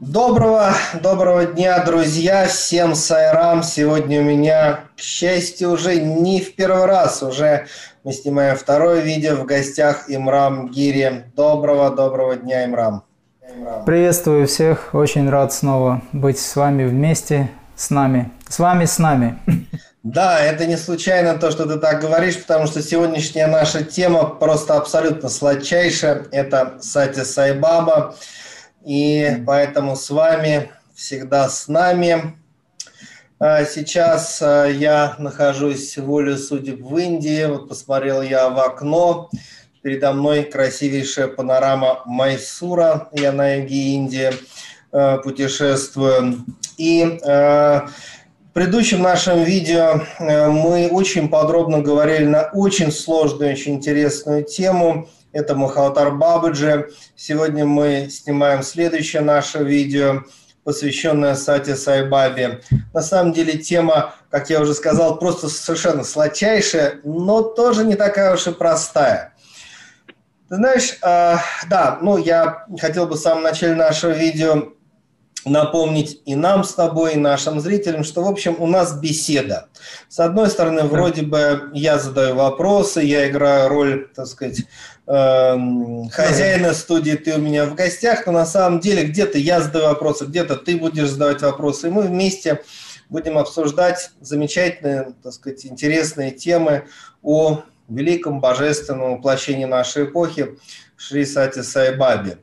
Доброго, доброго дня, друзья! Всем сайрам! Сегодня у меня, к счастью, уже не в первый раз, уже мы снимаем второе видео в гостях Имрам Гири. Доброго, доброго дня, Имрам! Приветствую всех, очень рад снова быть с вами вместе, с нами, с вами, с нами. Да, это не случайно то, что ты так говоришь, потому что сегодняшняя наша тема просто абсолютно сладчайшая. Это Сати Сайбаба. И поэтому с вами всегда с нами. А сейчас а, я нахожусь волю судеб в Индии. Вот посмотрел я в окно. Передо мной красивейшая панорама Майсура. Я на юге Индии а, путешествую. И в предыдущем нашем видео мы очень подробно говорили на очень сложную, очень интересную тему – это Махаватар Бабаджи. Сегодня мы снимаем следующее наше видео, посвященное Сати Сайбабе. На самом деле тема, как я уже сказал, просто совершенно сладчайшая, но тоже не такая уж и простая. Ты знаешь, э, да, ну я хотел бы в самом начале нашего видео напомнить и нам с тобой, и нашим зрителям, что, в общем, у нас беседа. С одной стороны, вроде бы я задаю вопросы, я играю роль, так сказать, эм, хозяина студии, ты у меня в гостях, но на самом деле где-то я задаю вопросы, где-то ты будешь задавать вопросы, и мы вместе будем обсуждать замечательные, так сказать, интересные темы о великом божественном воплощении нашей эпохи Шри Сати Сайбабе.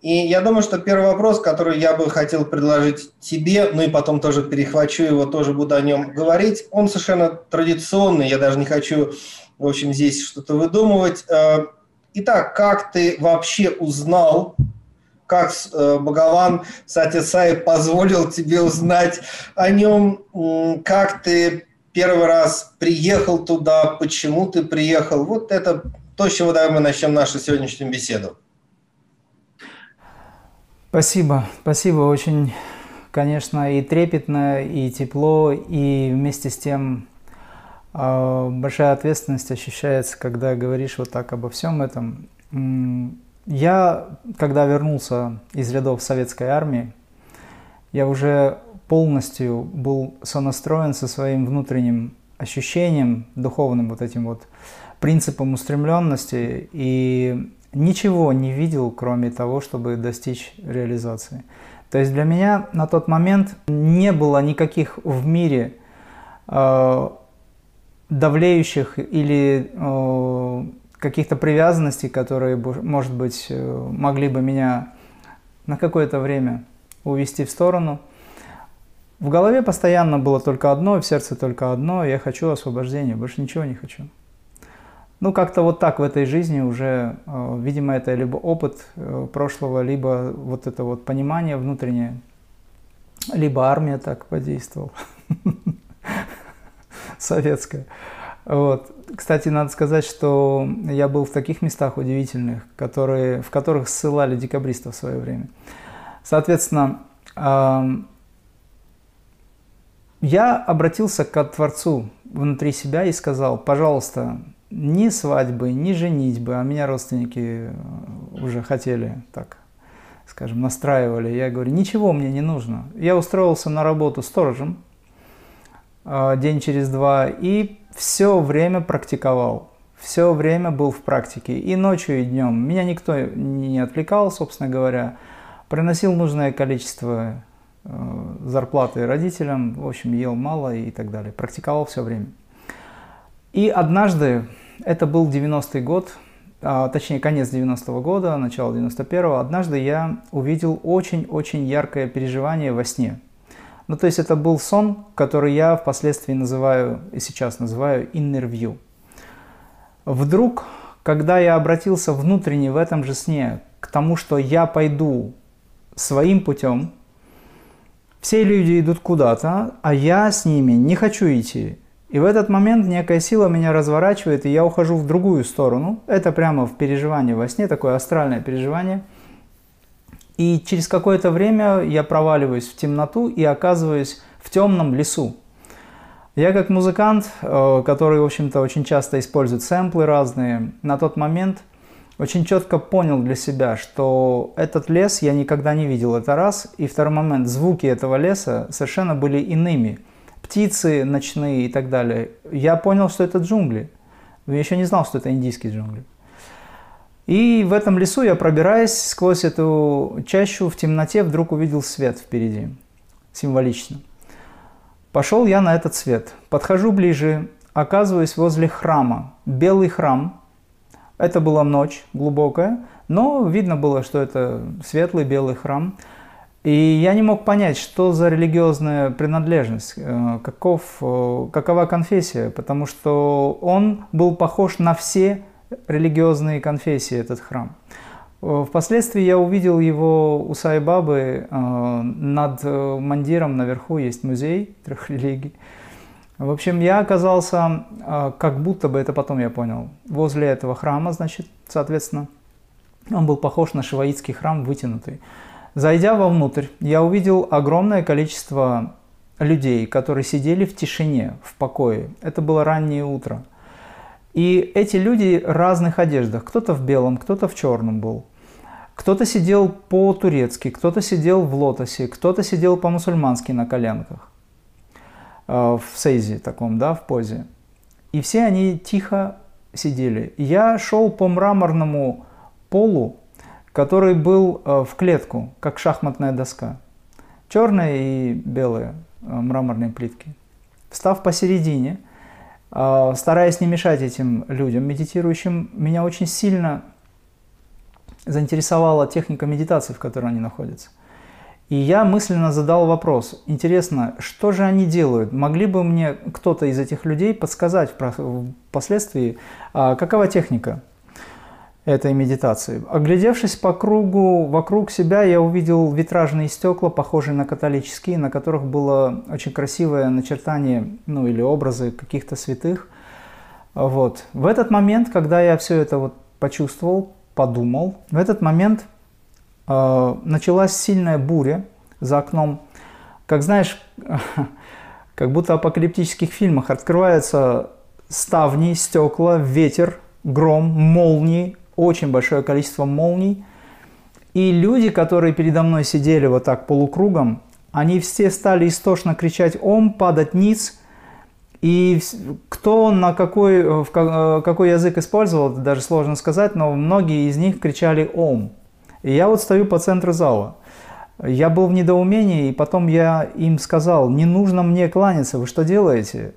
И я думаю, что первый вопрос, который я бы хотел предложить тебе, ну и потом тоже перехвачу его, тоже буду о нем говорить, он совершенно традиционный, я даже не хочу, в общем, здесь что-то выдумывать. Э, итак, как ты вообще узнал, как э, Бхагаван Сатисай позволил тебе узнать о нем, как ты первый раз приехал туда, почему ты приехал. Вот это то, с чего давай мы начнем нашу сегодняшнюю беседу. Спасибо, спасибо. Очень, конечно, и трепетно, и тепло, и вместе с тем э, большая ответственность ощущается, когда говоришь вот так обо всем этом. Я, когда вернулся из рядов советской армии, я уже полностью был сонастроен со своим внутренним ощущением, духовным вот этим вот принципом устремленности, и ничего не видел, кроме того, чтобы достичь реализации. То есть для меня на тот момент не было никаких в мире э, давлеющих или э, каких-то привязанностей, которые, может быть, э, могли бы меня на какое-то время увести в сторону. В голове постоянно было только одно, в сердце только одно, я хочу освобождения, больше ничего не хочу. Ну, как-то вот так в этой жизни уже, э, видимо, это либо опыт э, прошлого, либо вот это вот понимание внутреннее, либо армия так подействовала, советская. Вот. Кстати, надо сказать, что я был в таких местах удивительных, которые, в которых ссылали декабристов в свое время. Соответственно, я обратился к Творцу внутри себя и сказал, пожалуйста, ни свадьбы, ни женитьбы, а меня родственники э, уже хотели так, скажем, настраивали. Я говорю, ничего мне не нужно. Я устроился на работу сторожем э, день через два и все время практиковал. Все время был в практике, и ночью, и днем. Меня никто не отвлекал, собственно говоря. Приносил нужное количество э, зарплаты родителям, в общем, ел мало и так далее. Практиковал все время. И однажды, это был 90-й год, а, точнее конец 90-го года, начало 91-го, однажды я увидел очень-очень яркое переживание во сне. Ну, то есть это был сон, который я впоследствии называю, и сейчас называю view. Вдруг, когда я обратился внутренне в этом же сне к тому, что я пойду своим путем, все люди идут куда-то, а я с ними не хочу идти. И в этот момент некая сила меня разворачивает, и я ухожу в другую сторону. Это прямо в переживании во сне, такое астральное переживание. И через какое-то время я проваливаюсь в темноту и оказываюсь в темном лесу. Я как музыкант, э, который, в общем-то, очень часто использует сэмплы разные, на тот момент очень четко понял для себя, что этот лес я никогда не видел, это раз. И второй момент, звуки этого леса совершенно были иными. Птицы ночные и так далее. Я понял, что это джунгли. Я еще не знал, что это индийские джунгли. И в этом лесу я, пробираясь сквозь эту чащу в темноте, вдруг увидел свет впереди, символично. Пошел я на этот свет. Подхожу ближе, оказываюсь возле храма. Белый храм. Это была ночь глубокая, но видно было, что это светлый белый храм. И я не мог понять, что за религиозная принадлежность, э, каков, э, какова конфессия, потому что он был похож на все религиозные конфессии, этот храм. Э, впоследствии я увидел его у Сайбабы над мандиром наверху есть музей трех религий. В общем, я оказался, как будто бы, это потом я понял, возле этого храма, значит, соответственно, он был похож на шиваитский храм, вытянутый. Зайдя вовнутрь, я увидел огромное количество людей, которые сидели в тишине, в покое. Это было раннее утро – и эти люди в разных одеждах. Кто-то в белом, кто-то в черном был. Кто-то сидел по-турецки, кто-то сидел в лотосе, кто-то сидел по-мусульмански на коленках. Э, в сейзе таком, да, в позе. И все они тихо сидели. Я шел по мраморному полу, который был э, в клетку, как шахматная доска. Черные и белые э, мраморные плитки. Встав посередине – а, стараясь не мешать этим людям медитирующим, меня очень сильно заинтересовала техника медитации, в которой они находятся. И я мысленно задал вопрос, интересно, что же они делают? Могли бы мне кто-то из этих людей подсказать впоследствии, а, какова техника? Этой медитации. Оглядевшись по кругу, вокруг себя, я увидел витражные стекла, похожие на католические, на которых было очень красивое начертание, ну или образы каких-то святых. Вот. В этот момент, когда я все это вот почувствовал, подумал, в этот момент э, началась сильная буря за окном. Как знаешь, как будто в апокалиптических фильмах открываются ставни, стекла, ветер, гром, молнии, очень большое количество молний. И люди, которые передо мной сидели вот так полукругом, они все стали истошно кричать «Ом!», падать ниц. И кто на какой, в э, какой язык использовал, это даже сложно сказать, но многие из них кричали «Ом!». И я вот стою по центру зала. Я был в недоумении, и потом я им сказал, не нужно мне кланяться, вы что делаете?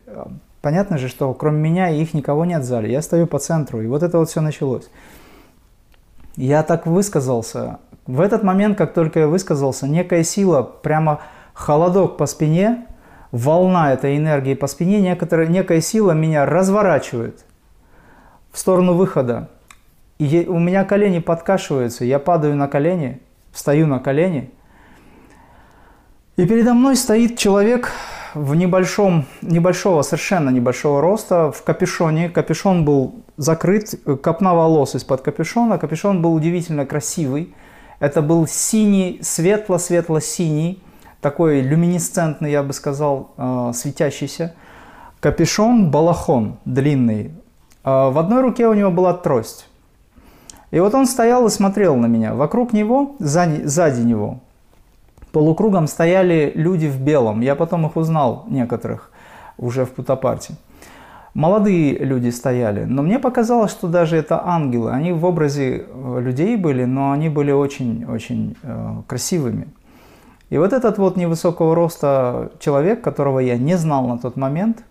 Понятно же, что кроме меня их никого нет в зале. Я стою по центру, и вот это вот все началось. Я так высказался. В этот момент, как только я высказался, некая сила, прямо холодок по спине, волна этой энергии по спине, некоторая, некая сила меня разворачивает в сторону выхода. И у меня колени подкашиваются, я падаю на колени, встаю на колени. И передо мной стоит человек в небольшом, небольшого, совершенно небольшого роста, в капюшоне. Капюшон был закрыт, копна волос из-под капюшона. Капюшон был удивительно красивый. Это был синий, светло-светло-синий, такой люминесцентный, я бы сказал, э, светящийся. Капюшон балахон длинный. Э, в одной руке у него была трость. И вот он стоял и смотрел на меня. Вокруг него, сзади него, полукругом стояли люди в белом. Я потом их узнал, некоторых, уже в Путапарте. Молодые люди стояли, но мне показалось, что даже это ангелы. Они в образе э, людей были, но они были очень-очень э, красивыми. И вот этот вот невысокого роста человек, которого я не знал на тот момент,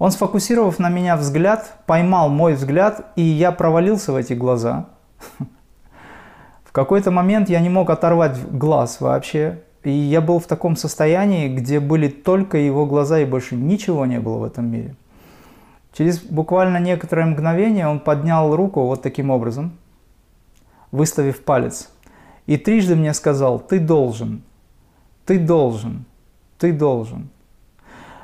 он, сфокусировав на меня взгляд, поймал мой взгляд, и я провалился в эти глаза. Какой-то момент я не мог оторвать глаз вообще. И я был в таком состоянии, где были только его глаза и больше ничего не было в этом мире. Через буквально некоторое мгновение он поднял руку вот таким образом, выставив палец. И трижды мне сказал, ты должен, ты должен, ты должен.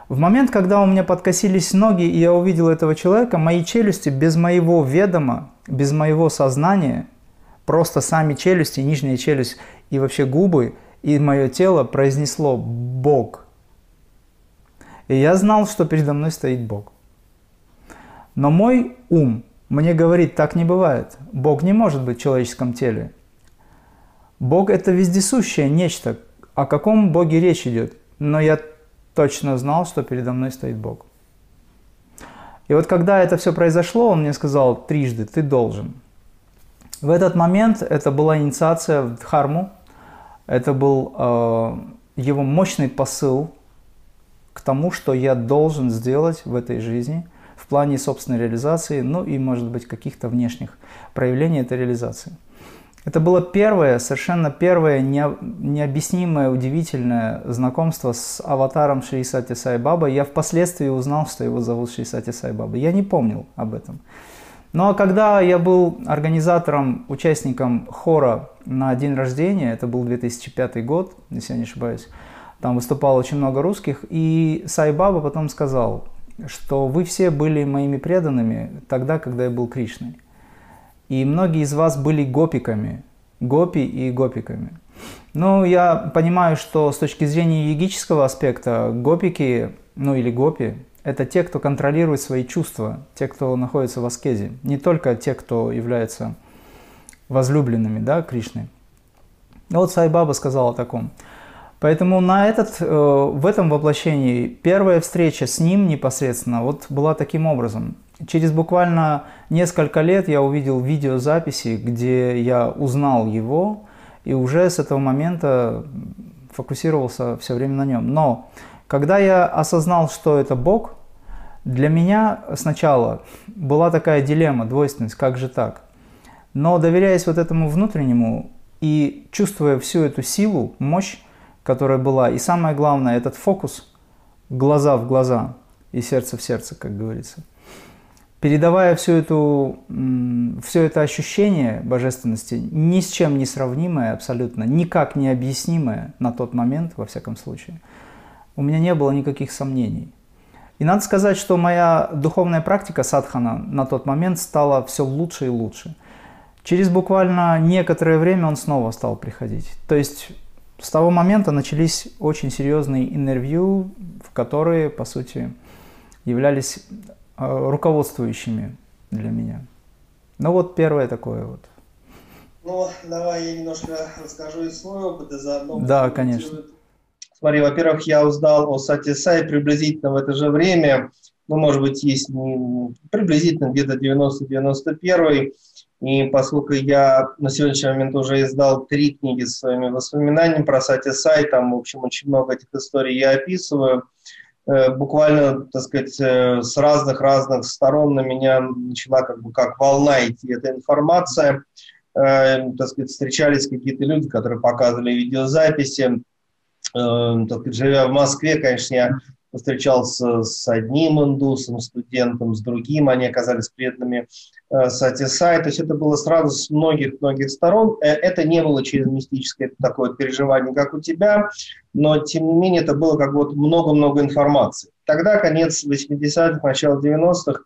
В момент, когда у меня подкосились ноги, и я увидел этого человека, мои челюсти без моего ведома, без моего сознания – Просто сами челюсти, нижняя челюсть и вообще губы и мое тело произнесло «Бог». И я знал, что передо мной стоит Бог. Но мой ум мне говорит, так не бывает. Бог не может быть в человеческом теле. Бог – это вездесущее нечто. О каком Боге речь идет? Но я точно знал, что передо мной стоит Бог. И вот когда это все произошло, он мне сказал трижды, ты должен. В этот момент это была инициация в Дхарму, это был э, его мощный посыл к тому, что я должен сделать в этой жизни в плане собственной реализации, ну и, может быть, каких-то внешних проявлений этой реализации. Это было первое, совершенно первое необъяснимое, удивительное знакомство с аватаром Шри Сати Сай Баба. Я впоследствии узнал, что его зовут Шри Сати Сай Баба. Я не помнил об этом. Ну а когда я был организатором, участником хора на день рождения, это был 2005 год, если я не ошибаюсь, там выступало очень много русских, и Сай Баба потом сказал, что вы все были моими преданными тогда, когда я был Кришной. И многие из вас были гопиками, гопи и гопиками. Ну, я понимаю, что с точки зрения йогического аспекта гопики, ну или гопи, это те, кто контролирует свои чувства, те, кто находится в аскезе. Не только те, кто являются возлюбленными да, Кришны. Вот Сайбаба сказал о таком. Поэтому на этот, э, в этом воплощении первая встреча с ним непосредственно вот была таким образом. Через буквально несколько лет я увидел видеозаписи, где я узнал его, и уже с этого момента фокусировался все время на нем. Но когда я осознал, что это Бог, для меня сначала была такая дилемма, двойственность, как же так? Но доверяясь вот этому внутреннему и чувствуя всю эту силу, мощь, которая была, и самое главное, этот фокус, глаза в глаза и сердце в сердце, как говорится – передавая всю эту, все это ощущение божественности, ни с чем не сравнимое абсолютно, никак не объяснимое на тот момент, во всяком случае, у меня не было никаких сомнений. И надо сказать, что моя духовная практика садхана на тот момент стала все лучше и лучше. Через буквально некоторое время он снова стал приходить. То есть с того момента начались очень серьезные интервью, в которые, по сути, являлись а, руководствующими для меня. Ну вот первое такое вот. Ну, давай я немножко расскажу из своего опыта заодно. Да, конечно. Смотри, во-первых, я узнал о Сатисай приблизительно в это же время, ну, может быть, есть приблизительно где-то 90-91 и поскольку я на сегодняшний момент уже издал три книги с своими воспоминаниями про Сатисай, там, в общем, очень много этих историй я описываю, Э, буквально, так сказать, э, с разных-разных сторон на меня начала как бы как волна идти эта информация. Э, так сказать, встречались какие-то люди, которые показывали видеозаписи. Так сказать, живя в Москве, конечно, я встречался с одним индусом, студентом, с другим, они оказались преданными э, Сатисай. То есть это было сразу с многих-многих сторон. Э, это не было через мистическое такое переживание, как у тебя, но тем не менее это было как вот много-много информации. Тогда конец 80-х, начало 90-х,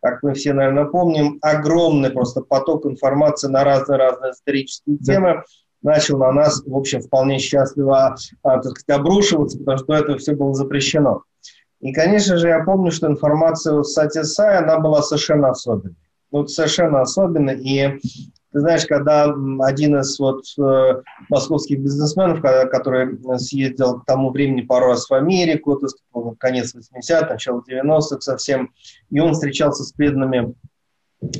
как мы все, наверное, помним, огромный просто поток информации на разные-разные исторические темы начал на нас, в общем, вполне счастливо а, так сказать, обрушиваться, потому что этого все было запрещено. И, конечно же, я помню, что информация о Сатисай, она была совершенно особенной. Ну, совершенно особенной. И ты знаешь, когда один из вот э, московских бизнесменов, который съездил к тому времени пару раз в Америку, то есть конец 80-х, начало 90-х совсем, и он встречался с преданными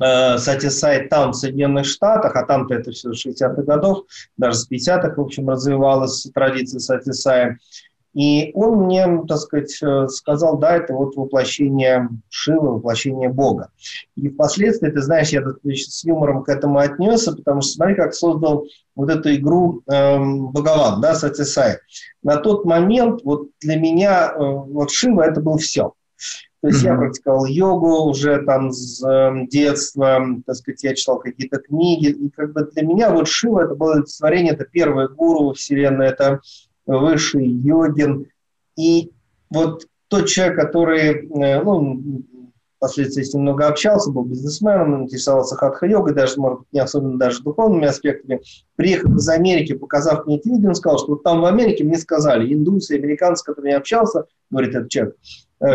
э, Сатисай там, в Соединенных Штатах, а там-то это все 60-х годов, даже с 50-х, в общем, развивалась традиция Сатисая. И он мне, так сказать, э, сказал, да, это вот воплощение Шивы, воплощение Бога. И впоследствии, ты знаешь, я с юмором к этому отнесся, потому что смотри, как создал вот эту игру эм, Богован, да, Сатисай. На тот момент вот для меня э, вот Шива это был все. То есть mm-hmm. я практиковал йогу уже там с э, детства, так сказать, я читал какие-то книги, и как бы для меня вот Шива это было творение, это первое гуру Вселенной, это высший йогин. И вот тот человек, который, э, ну, впоследствии с ним много общался, был бизнесменом, интересовался хатха-йогой, даже, может быть, не особенно даже духовными аспектами, приехав из Америки, показав мне эти видео, он сказал, что вот там в Америке мне сказали, индусы, американцы, с которыми я общался, говорит этот человек,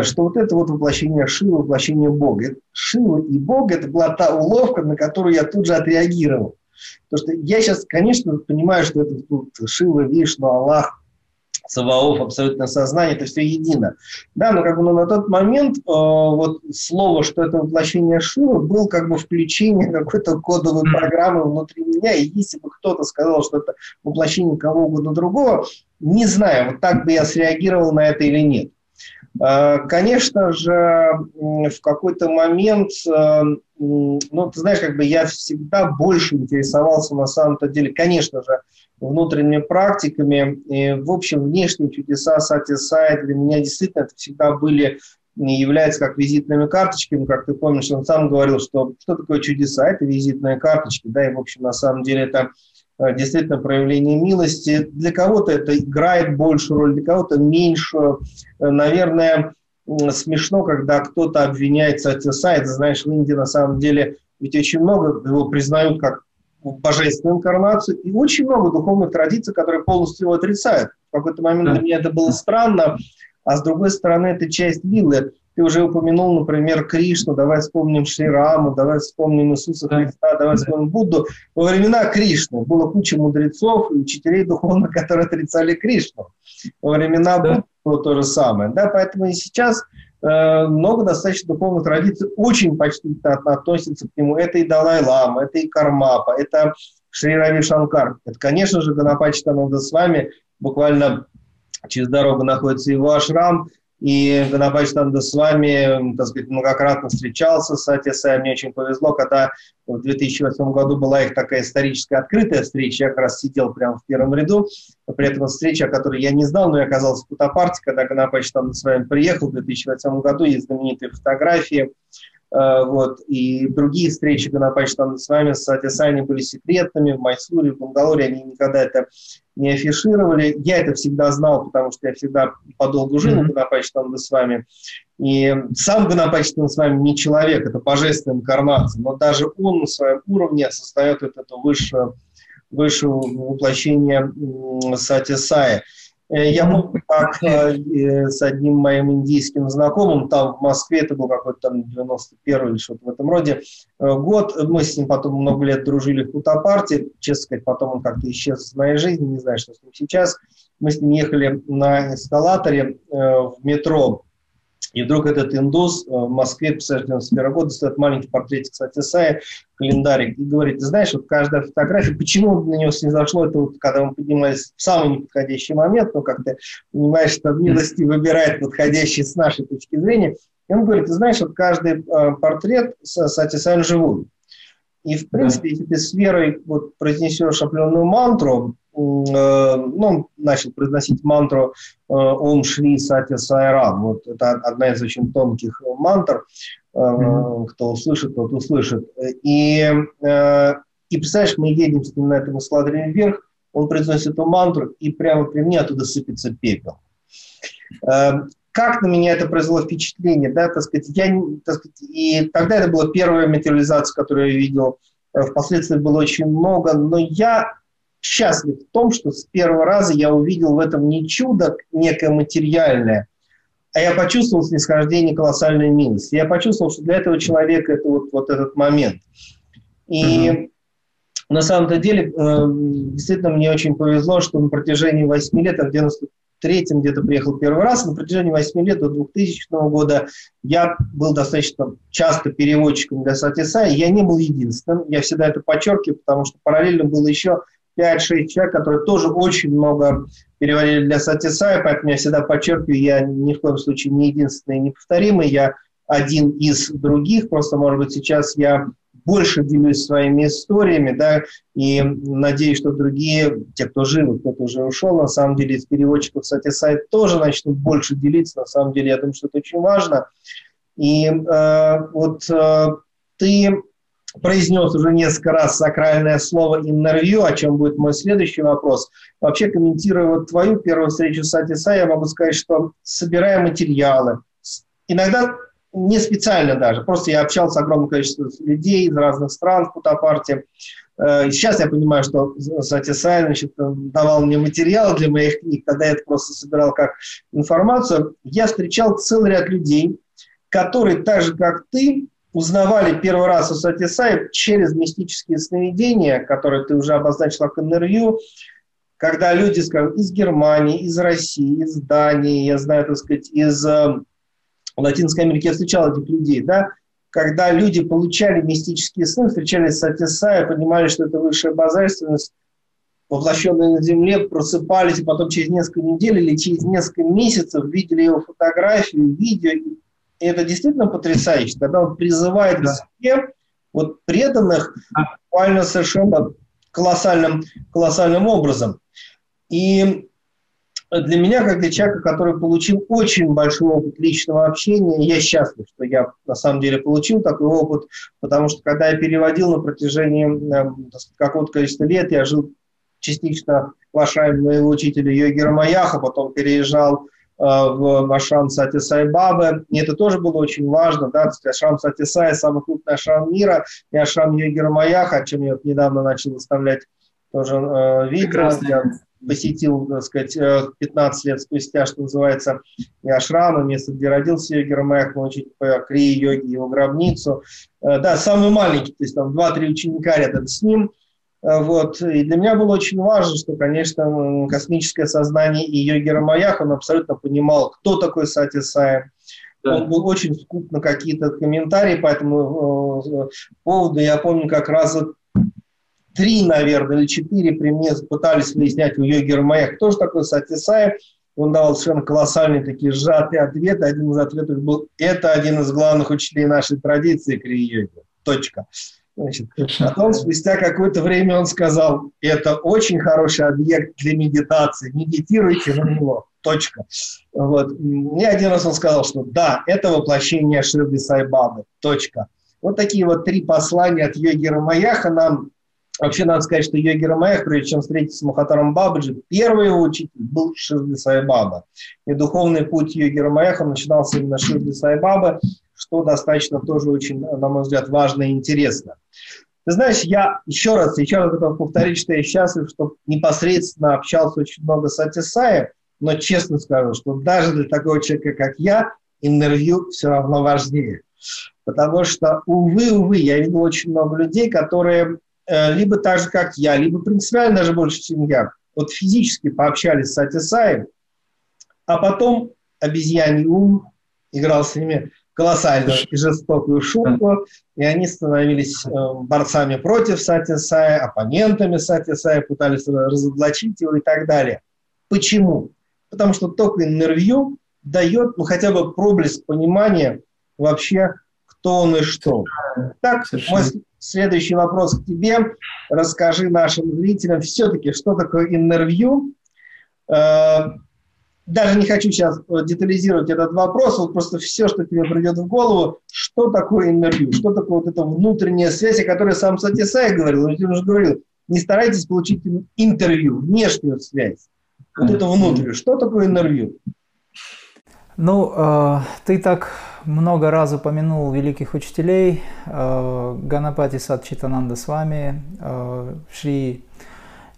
что вот это вот воплощение Шивы, воплощение Бога. Шива и Бог – это была та уловка, на которую я тут же отреагировал. Потому что я сейчас, конечно, понимаю, что это тут Шива, Вишну, Аллах, Саваоф, абсолютное сознание, это все едино. Да, но как бы ну, на тот момент э, вот слово, что это воплощение Шивы, был как бы включение какой-то кодовой программы внутри меня, и если бы кто-то сказал, что это воплощение кого угодно другого, не знаю, вот так бы я среагировал на это или нет. Э, конечно же, в какой-то момент, э, ну, ты знаешь, как бы я всегда больше интересовался на самом-то деле, конечно же, внутренними практиками. И, в общем, внешние чудеса Сати для меня действительно это всегда были являются как визитными карточками, как ты помнишь, он сам говорил, что что такое чудеса, это визитные карточки, да, и, в общем, на самом деле это действительно проявление милости. Для кого-то это играет большую роль, для кого-то меньшую. Э, наверное, смешно, когда кто-то обвиняет Сатиса, это, знаешь, в Индии на самом деле ведь очень много его признают как божественную инкарнацию, и очень много духовных традиций, которые полностью его отрицают. В какой-то момент для меня это было странно, а с другой стороны, это часть Лилы. Ты уже упомянул, например, Кришну, давай вспомним Шрираму, давай вспомним Иисуса Христа, давай вспомним Будду. Во времена Кришны было куча мудрецов и учителей духовных, которые отрицали Кришну. Во времена да. Будды было то же самое. Да, поэтому и сейчас Э, много достаточно духовных традиций очень почтительно относятся к нему. Это и Далай-Лама, это и Кармапа, это Шри Рави Шанкар. Это, конечно же, Ганапачи Тананда с вами. Буквально через дорогу находится его ашрам. И Ганабач Танда с вами, так сказать, многократно встречался с Атисай. Мне очень повезло, когда в 2008 году была их такая историческая открытая встреча. Я как раз сидел прямо в первом ряду. При этом встреча, о которой я не знал, но я оказался в Путапарте, когда Ганабач Танда с вами приехал в 2008 году. Есть знаменитые фотографии вот, и другие встречи Ганапач там с вами, с Атисани были секретными, в Майсуре, в Бангалоре, они никогда это не афишировали. Я это всегда знал, потому что я всегда подолгу жил mm-hmm. Ганапач там с вами. И сам Ганапач там с вами не человек, это божественная инкарнация, но даже он на своем уровне создает вот это высшее, высшее воплощение Сатисая. Э, я мог как э, с одним моим индийским знакомым, там в Москве, это был какой-то там 91 или что-то в этом роде, э, год. Мы с ним потом много лет дружили в Кутапарте. Честно сказать, потом он как-то исчез из моей жизни, не знаю, что с ним сейчас. Мы с ним ехали на эскалаторе в метро и вдруг этот индус э, в Москве 1991 года стоит маленький портретик Сатисая, календарик, и говорит, ты знаешь, вот каждая фотография, почему на него снизошло, это вот когда мы поднимались в самый неподходящий момент, ну, как ты понимаешь, что милости выбирает подходящий с нашей точки зрения, и он говорит, ты знаешь, вот каждый э, портрет Сатисая живой. И, в принципе, если ты с верой вот, произнесешь определенную мантру, ну, он начал произносить мантру э, «Ом Шри Сати Сайрам». Вот это одна из очень тонких мантр. Mm-hmm. Кто услышит, тот услышит. И, и представляешь, мы едем с ним на этом эскалаторе вверх, он произносит эту мантру, и прямо при мне оттуда сыпется пепел. Как на меня это произвело впечатление, да, так сказать, я, так сказать, и тогда это была первая материализация, которую я видел, впоследствии было очень много, но я счастлив в том, что с первого раза я увидел в этом не чудо некое материальное, а я почувствовал снисхождение колоссальной милости. Я почувствовал, что для этого человека это вот, вот этот момент. И mm-hmm. на самом-то деле, э, действительно, мне очень повезло, что на протяжении 8 лет, а в 93-м где-то приехал первый раз, на протяжении 8 лет до 2000 года я был достаточно часто переводчиком для Сатиса, и я не был единственным. Я всегда это подчеркиваю, потому что параллельно было еще 5-6 человек, которые тоже очень много переводили для Сатисая, поэтому я всегда подчеркиваю, я ни в коем случае не единственный и неповторимый, я один из других, просто, может быть, сейчас я больше делюсь своими историями, да, и надеюсь, что другие, те, кто жил, кто-то уже ушел, на самом деле, из переводчиков Сатисай тоже начнут больше делиться, на самом деле, я думаю, что это очень важно. И э, вот э, ты произнес уже несколько раз сакральное слово «интервью», о чем будет мой следующий вопрос. Вообще, комментируя вот твою первую встречу с Атиса, я могу сказать, что собирая материалы, иногда не специально даже, просто я общался с огромным количеством людей из разных стран в Путапарте. Э, сейчас я понимаю, что Сатисай значит, давал мне материал для моих книг, тогда я это просто собирал как информацию. Я встречал целый ряд людей, которые так же, как ты, узнавали первый раз о Сатисай через мистические сновидения, которые ты уже обозначил как интервью, когда люди, скажем, из Германии, из России, из Дании, я знаю, так сказать, из э, Латинской Америки, я встречал этих людей, да, когда люди получали мистические сны, встречались с Атисая, понимали, что это высшая божественность, воплощенная на Земле, просыпались, и потом через несколько недель или через несколько месяцев видели его фотографии, видео. И это действительно потрясающе, когда он призывает да. к себе вот преданных буквально совершенно колоссальным, колоссальным образом. И для меня, как для человека, который получил очень большой опыт личного общения, я счастлив, что я на самом деле получил такой опыт, потому что когда я переводил на протяжении э, какого-то количества лет, я жил частично в ашраме моего учителя Йоги Рамаяха, потом переезжал в ашрам Сати Сай Бабы, и это тоже было очень важно, да, ашрам Сати Сай – самый крупный ашрам мира, и ашрам Йоги Рамаяха, о чем я вот недавно начал выставлять тоже э, видео, посетил, так сказать, 15 э, лет спустя, что называется, ашрам, место, где родился йоги Рамаях, научить по крии йоги его гробницу. Э, да, самый маленький, то есть там 2-3 ученика рядом с ним. Э, вот. И для меня было очень важно, что, конечно, космическое сознание и йоги Рамаях, он абсолютно понимал, кто такой Сати Сай. Да. Он был очень скуп на какие-то комментарии по этому поводу. Я помню, как раз три, наверное, или четыре при мне пытались выяснять у Йоги Рамая, кто же такой Сатисай. Он давал совершенно колоссальные такие сжатые ответы. Один из ответов был, это один из главных учителей нашей традиции крия-йоги. Точка. Значит, потом, спустя какое-то время он сказал, это очень хороший объект для медитации, медитируйте на него. Точка. Вот. И один раз он сказал, что да, это воплощение Ширди Сайбабы. Точка. Вот такие вот три послания от йоги Рамаяха нам Вообще, надо сказать, что Йоги Рамаях, прежде чем встретиться с Махатаром Бабаджи, первый его учитель был Ширди Сайбаба. И духовный путь Йоги Рамаяха начинался именно с Ширди Сайбаба, что достаточно тоже очень, на мой взгляд, важно и интересно. Ты знаешь, я еще раз, еще раз готов повторить, что я счастлив, что непосредственно общался очень много с Атисаем, но честно скажу, что даже для такого человека, как я, интервью все равно важнее. Потому что, увы, увы, я видел очень много людей, которые Э, либо так же, как я, либо принципиально даже больше, чем я, вот физически пообщались с Атисаем, а потом обезьяний ум играл с ними колоссальную и жестокую шутку, и они становились э, борцами против Сатисая, оппонентами Сатисая, пытались разоблачить его и так далее. Почему? Потому что только интервью дает ну, хотя бы проблеск понимания вообще, кто он и что. Так, мой, Следующий вопрос к тебе. Расскажи нашим зрителям все-таки, что такое интервью. Э, даже не хочу сейчас детализировать этот вопрос, вот просто все, что тебе придет в голову, что такое интервью, что такое вот эта внутренняя связь, о которой сам Сатисай говорил, он уже говорил, не старайтесь получить интервью, внешнюю связь, вот это внутреннюю. Что такое интервью? Ну, э, ты так много раз упомянул великих учителей, э, Ганапати Сад Читананда с вами, э, Шри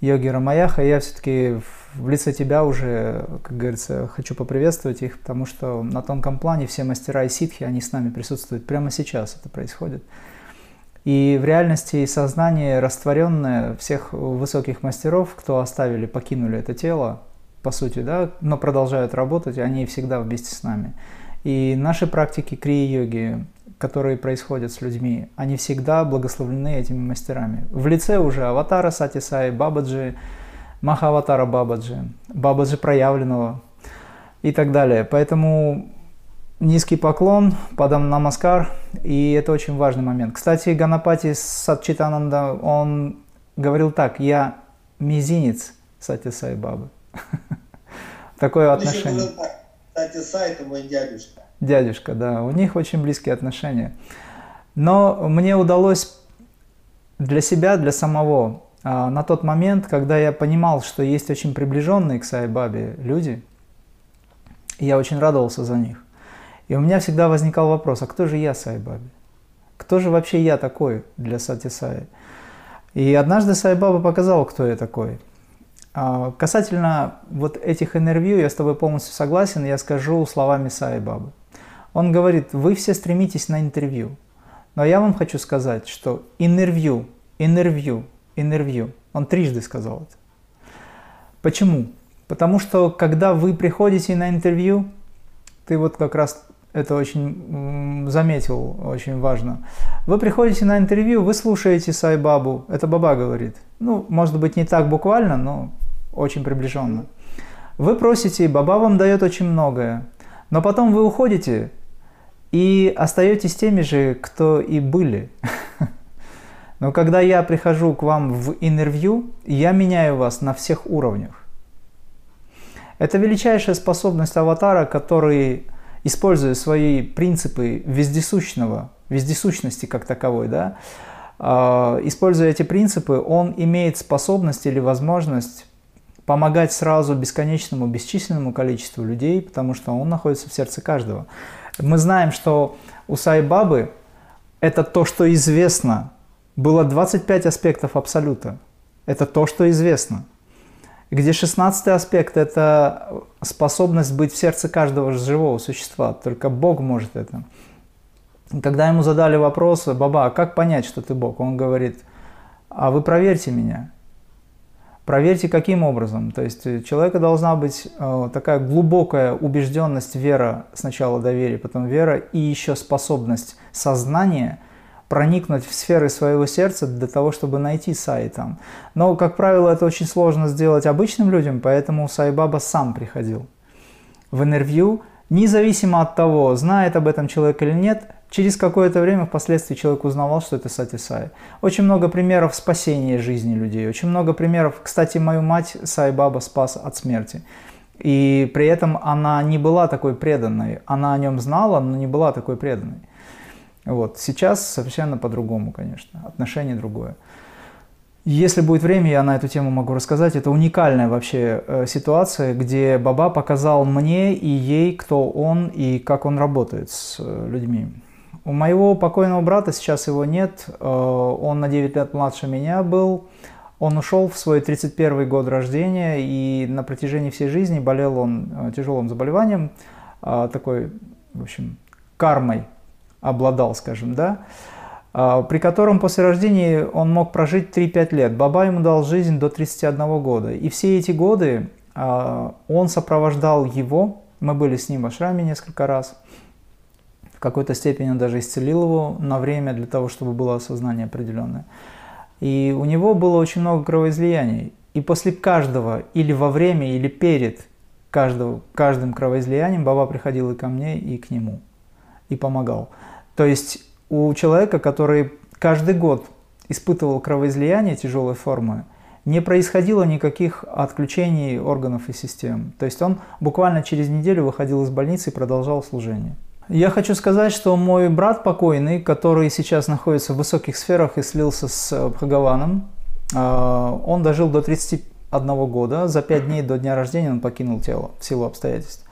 Йоги Рамаяха. Я все-таки в лице тебя уже, как говорится, хочу поприветствовать их, потому что на тонком плане все мастера и ситхи, они с нами присутствуют. Прямо сейчас это происходит. И в реальности сознание растворенное всех высоких мастеров, кто оставили, покинули это тело, по сути, да, но продолжают работать, они всегда вместе с нами. И наши практики крия-йоги, которые происходят с людьми, они всегда благословлены этими мастерами. В лице уже аватара Сатисай, Бабаджи, Махаватара Бабаджи, Бабаджи проявленного и так далее. Поэтому низкий поклон, падам намаскар, и это очень важный момент. Кстати, Ганапати Сатчитананда, он говорил так, я мизинец Сатисай Бабы. Такое отношение. Кстати, сайт мой дядюшка. Дядюшка, да. У них очень близкие отношения. Но мне удалось для себя, для самого, на тот момент, когда я понимал, что есть очень приближенные к Сайбабе люди, я очень радовался за них. И у меня всегда возникал вопрос, а кто же я Сайбабе? Кто же вообще я такой для Сати Саи? И однажды Сайбаба показал, кто я такой. А, касательно вот этих интервью, я с тобой полностью согласен, я скажу словами Сайбабы. Он говорит, вы все стремитесь на интервью, но я вам хочу сказать, что интервью, интервью, интервью, он трижды сказал это. Почему? Потому что когда вы приходите на интервью, ты вот как раз это очень заметил, очень важно. Вы приходите на интервью, вы слушаете Сайбабу, это Баба говорит. Ну, может быть, не так буквально, но очень приближенно. Вы просите, Баба вам дает очень многое, но потом вы уходите и остаетесь теми же, кто и были. Но когда я прихожу к вам в интервью, я меняю вас на всех уровнях. Это величайшая способность аватара, который используя свои принципы вездесущного, вездесущности как таковой, да, а, используя эти принципы, он имеет способность или возможность помогать сразу бесконечному, бесчисленному количеству людей, потому что он находится в сердце каждого. Мы знаем, что у Сайбабы это то, что известно. Было 25 аспектов Абсолюта. Это то, что известно где шестнадцатый аспект – это способность быть в сердце каждого живого существа. Только Бог может это. Когда ему задали вопрос, Баба, а как понять, что ты Бог? Он говорит, а вы проверьте меня. Проверьте, каким образом. То есть у человека должна быть э, такая глубокая убежденность, вера, сначала доверие, потом вера, и еще способность сознания – проникнуть в сферы своего сердца для того, чтобы найти Сай там. Но, как правило, это очень сложно сделать обычным людям, поэтому Сайбаба сам приходил в интервью, независимо от того, знает об этом человек или нет, через какое-то время впоследствии человек узнавал, что это Сати Сай. Очень много примеров спасения жизни людей, очень много примеров, кстати, мою мать Сайбаба спас от смерти. И при этом она не была такой преданной, она о нем знала, но не была такой преданной. Вот. Сейчас совершенно по-другому, конечно, отношение другое. Если будет время, я на эту тему могу рассказать. Это уникальная вообще э, ситуация, где Баба показал мне и ей, кто он и как он работает с э, людьми. У моего покойного брата сейчас его нет, э, он на 9 лет младше меня был. Он ушел в свой 31 год рождения и на протяжении всей жизни болел он тяжелым заболеванием, такой, в общем, кармой обладал, скажем, да, а, при котором после рождения он мог прожить 3-5 лет. Баба ему дал жизнь до 31 года. И все эти годы а, он сопровождал его, мы были с ним в ашраме несколько раз, в какой-то степени он даже исцелил его на время для того, чтобы было осознание определенное. И у него было очень много кровоизлияний. И после каждого, или во время, или перед каждого, каждым кровоизлиянием Баба приходил и ко мне, и к нему, и помогал. То есть у человека, который каждый год испытывал кровоизлияние тяжелой формы, не происходило никаких отключений органов и систем. То есть он буквально через неделю выходил из больницы и продолжал служение. Я хочу сказать, что мой брат покойный, который сейчас находится в высоких сферах и слился с Бхагаваном, а, он дожил до 31 года. За 5 дней до дня рождения он покинул тело в силу обстоятельств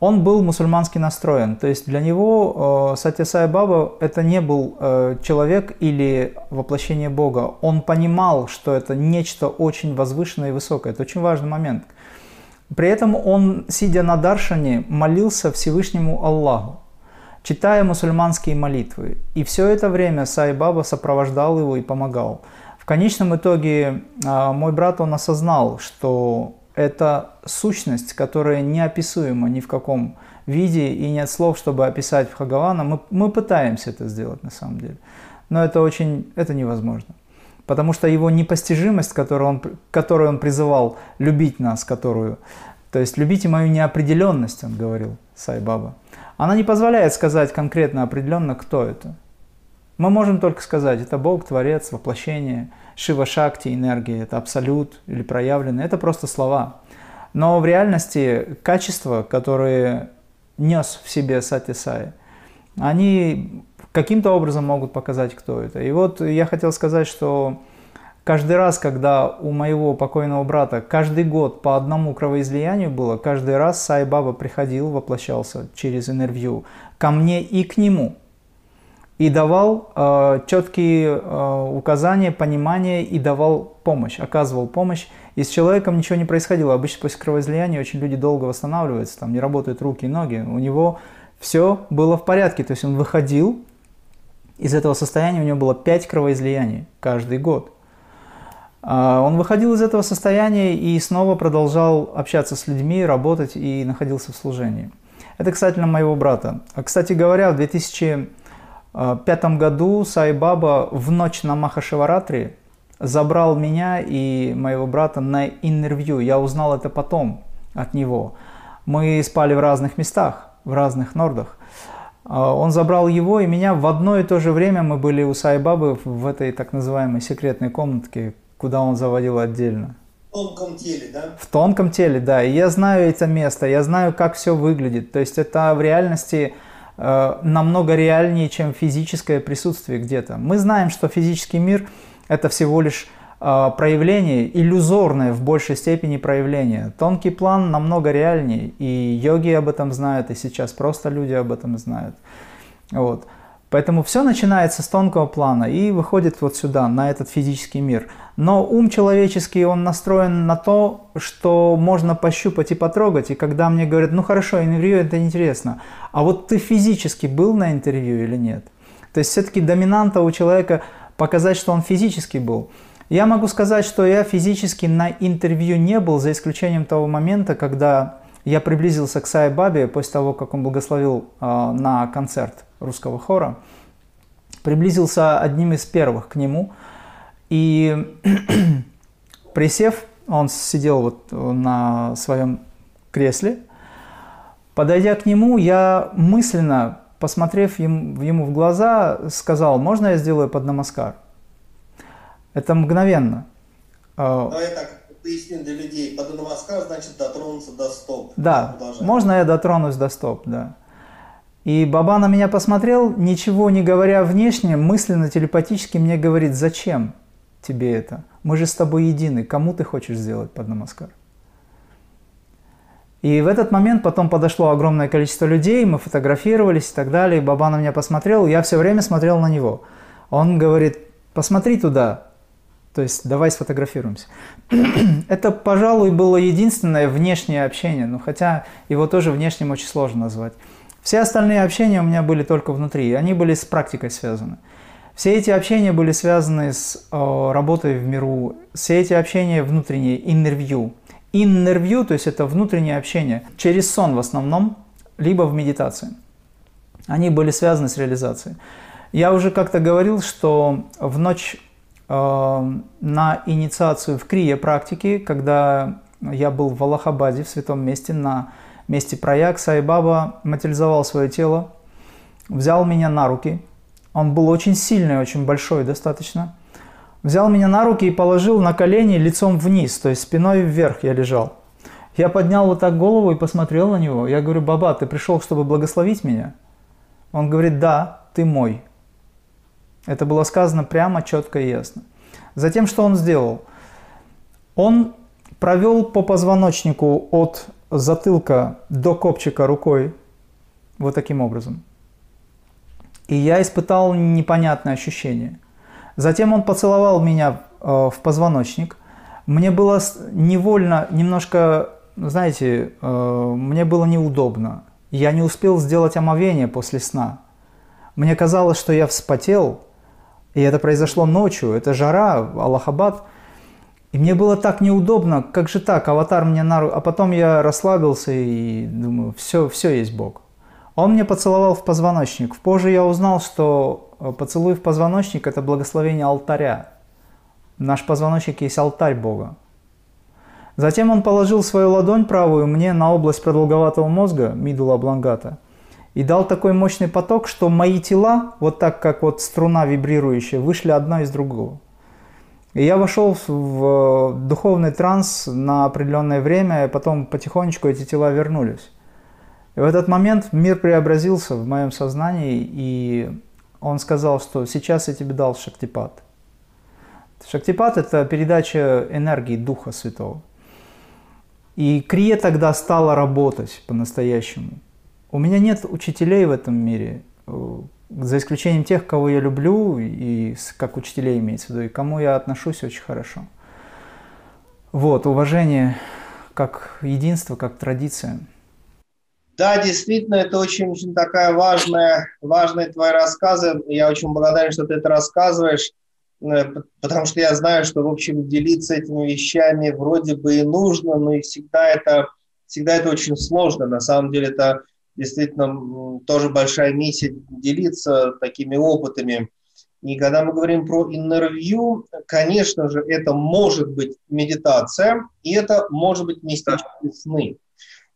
он был мусульмански настроен. То есть для него э, Сатя Сай Баба это не был э, человек или воплощение Бога. Он понимал, что это нечто очень возвышенное и высокое. Это очень важный момент. При этом он, сидя на Даршане, молился Всевышнему Аллаху, читая мусульманские молитвы. И все это время Сай Баба сопровождал его и помогал. В конечном итоге э, мой брат, он осознал, что это сущность, которая неописуема ни в каком виде и нет слов, чтобы описать Бхагавана. Мы, мы пытаемся это сделать на самом деле, но это очень, это невозможно. Потому что его непостижимость, которую он, которую он призывал любить нас, которую, то есть любите мою неопределенность, он говорил, Сайбаба, она не позволяет сказать конкретно определенно, кто это. Мы можем только сказать, это Бог, Творец, воплощение, Шива Шакти, энергия, это абсолют или проявленный, это просто слова. Но в реальности качества, которые нес в себе Сати Сай, они каким-то образом могут показать, кто это. И вот я хотел сказать, что Каждый раз, когда у моего покойного брата каждый год по одному кровоизлиянию было, каждый раз Сай Баба приходил, воплощался через интервью ко мне и к нему. И давал э, четкие э, указания, понимание и давал помощь, оказывал помощь. И с человеком ничего не происходило. Обычно после кровоизлияния очень люди долго восстанавливаются, там не работают руки и ноги. У него все было в порядке. То есть он выходил из этого состояния, у него было 5 кровоизлияний каждый год. А, он выходил из этого состояния и снова продолжал общаться с людьми, работать и находился в служении. Это касательно моего брата. А, кстати говоря, в 2005 году Сай Баба в ночь на Махашиваратри забрал меня и моего брата на интервью. Я узнал это потом от него. Мы спали в разных местах, в разных нордах. А, он забрал его и меня в одно и то же время мы были у Сай Бабы в этой так называемой секретной комнатке, куда он заводил отдельно. В тонком теле, да? В тонком теле, да. И я знаю это место, я знаю, как все выглядит. То есть это в реальности намного реальнее, чем физическое присутствие где-то. Мы знаем, что физический мир – это всего лишь э, проявление, иллюзорное в большей степени проявление. Тонкий план намного реальнее, и йоги об этом знают, и сейчас просто люди об этом знают. Вот. Поэтому все начинается с тонкого плана и выходит вот сюда, на этот физический мир. Но ум человеческий, он настроен на то, что можно пощупать и потрогать. И когда мне говорят, ну хорошо, интервью это интересно, а вот ты физически был на интервью или нет? То есть все-таки доминанта у человека показать, что он физически был. Я могу сказать, что я физически на интервью не был, за исключением того момента, когда я приблизился к Сай Бабе после того, как он благословил э, на концерт русского хора, приблизился одним из первых к нему, и присев, он сидел вот на своем кресле, подойдя к нему, я мысленно, посмотрев ему, ему в глаза, сказал, можно я сделаю под намаскар? Это мгновенно. А, Давай так, поясним для людей. Под намаскар значит дотронуться до стоп. Да, можно я дотронусь до стоп, да. И Баба на меня посмотрел, ничего не говоря внешне, мысленно, телепатически мне говорит, зачем тебе это? Мы же с тобой едины, кому ты хочешь сделать под намаскар? И в этот момент потом подошло огромное количество людей, мы фотографировались и так далее. Баба на меня посмотрел, я все время смотрел на него. Он говорит, посмотри туда, то есть давай сфотографируемся. Это, пожалуй, было единственное внешнее общение, но хотя его тоже внешним очень сложно назвать. Все остальные общения у меня были только внутри, они были с практикой связаны. Все эти общения были связаны с э, работой в миру, все эти общения внутренние, интервью. Интервью, то есть это внутреннее общение, через сон в основном, либо в медитации. Они были связаны с реализацией. Я уже как-то говорил, что в ночь э, на инициацию в крие практики, когда я был в Аллахабаде, в святом месте, на месте прояк, Сайбаба материализовал свое тело, взял меня на руки. Он был очень сильный, очень большой достаточно. Взял меня на руки и положил на колени лицом вниз, то есть спиной вверх я лежал. Я поднял вот так голову и посмотрел на него. Я говорю, Баба, ты пришел, чтобы благословить меня? Он говорит, да, ты мой. Это было сказано прямо, четко и ясно. Затем, что он сделал? Он провел по позвоночнику от затылка до копчика рукой, вот таким образом. И я испытал непонятное ощущение. Затем он поцеловал меня э, в позвоночник. Мне было невольно, немножко, знаете, э, мне было неудобно. Я не успел сделать омовение после сна. Мне казалось, что я вспотел, и это произошло ночью. Это жара, Аллахабад – и мне было так неудобно, как же так, аватар мне на руку, а потом я расслабился и думаю, все, все есть Бог. Он мне поцеловал в позвоночник. Позже я узнал, что э, поцелуй в позвоночник – это благословение алтаря. Наш позвоночник есть алтарь Бога. Затем он положил свою ладонь правую мне на область продолговатого мозга, мидула облонгата, и дал такой мощный поток, что мои тела, вот так как вот струна вибрирующая, вышли одна из другого. И я вошел в духовный транс на определенное время, и потом потихонечку эти тела вернулись. И в этот момент мир преобразился в моем сознании, и он сказал, что сейчас я тебе дал шактипат. Шактипат – это передача энергии Духа Святого. И Крия тогда стала работать по-настоящему. У меня нет учителей в этом мире, за исключением тех, кого я люблю, и как учителей имеется в виду, и кому я отношусь очень хорошо. Вот, уважение как единство, как традиция. Да, действительно, это очень-очень такая важная, важные твои рассказы. Я очень благодарен, что ты это рассказываешь, э, потому что я знаю, что, в общем, делиться этими вещами вроде бы и нужно, но и всегда это, всегда это очень сложно. На самом деле это действительно тоже большая миссия делиться такими опытами. И когда мы говорим про интервью, конечно же, это может быть медитация, и это может быть мистические сны.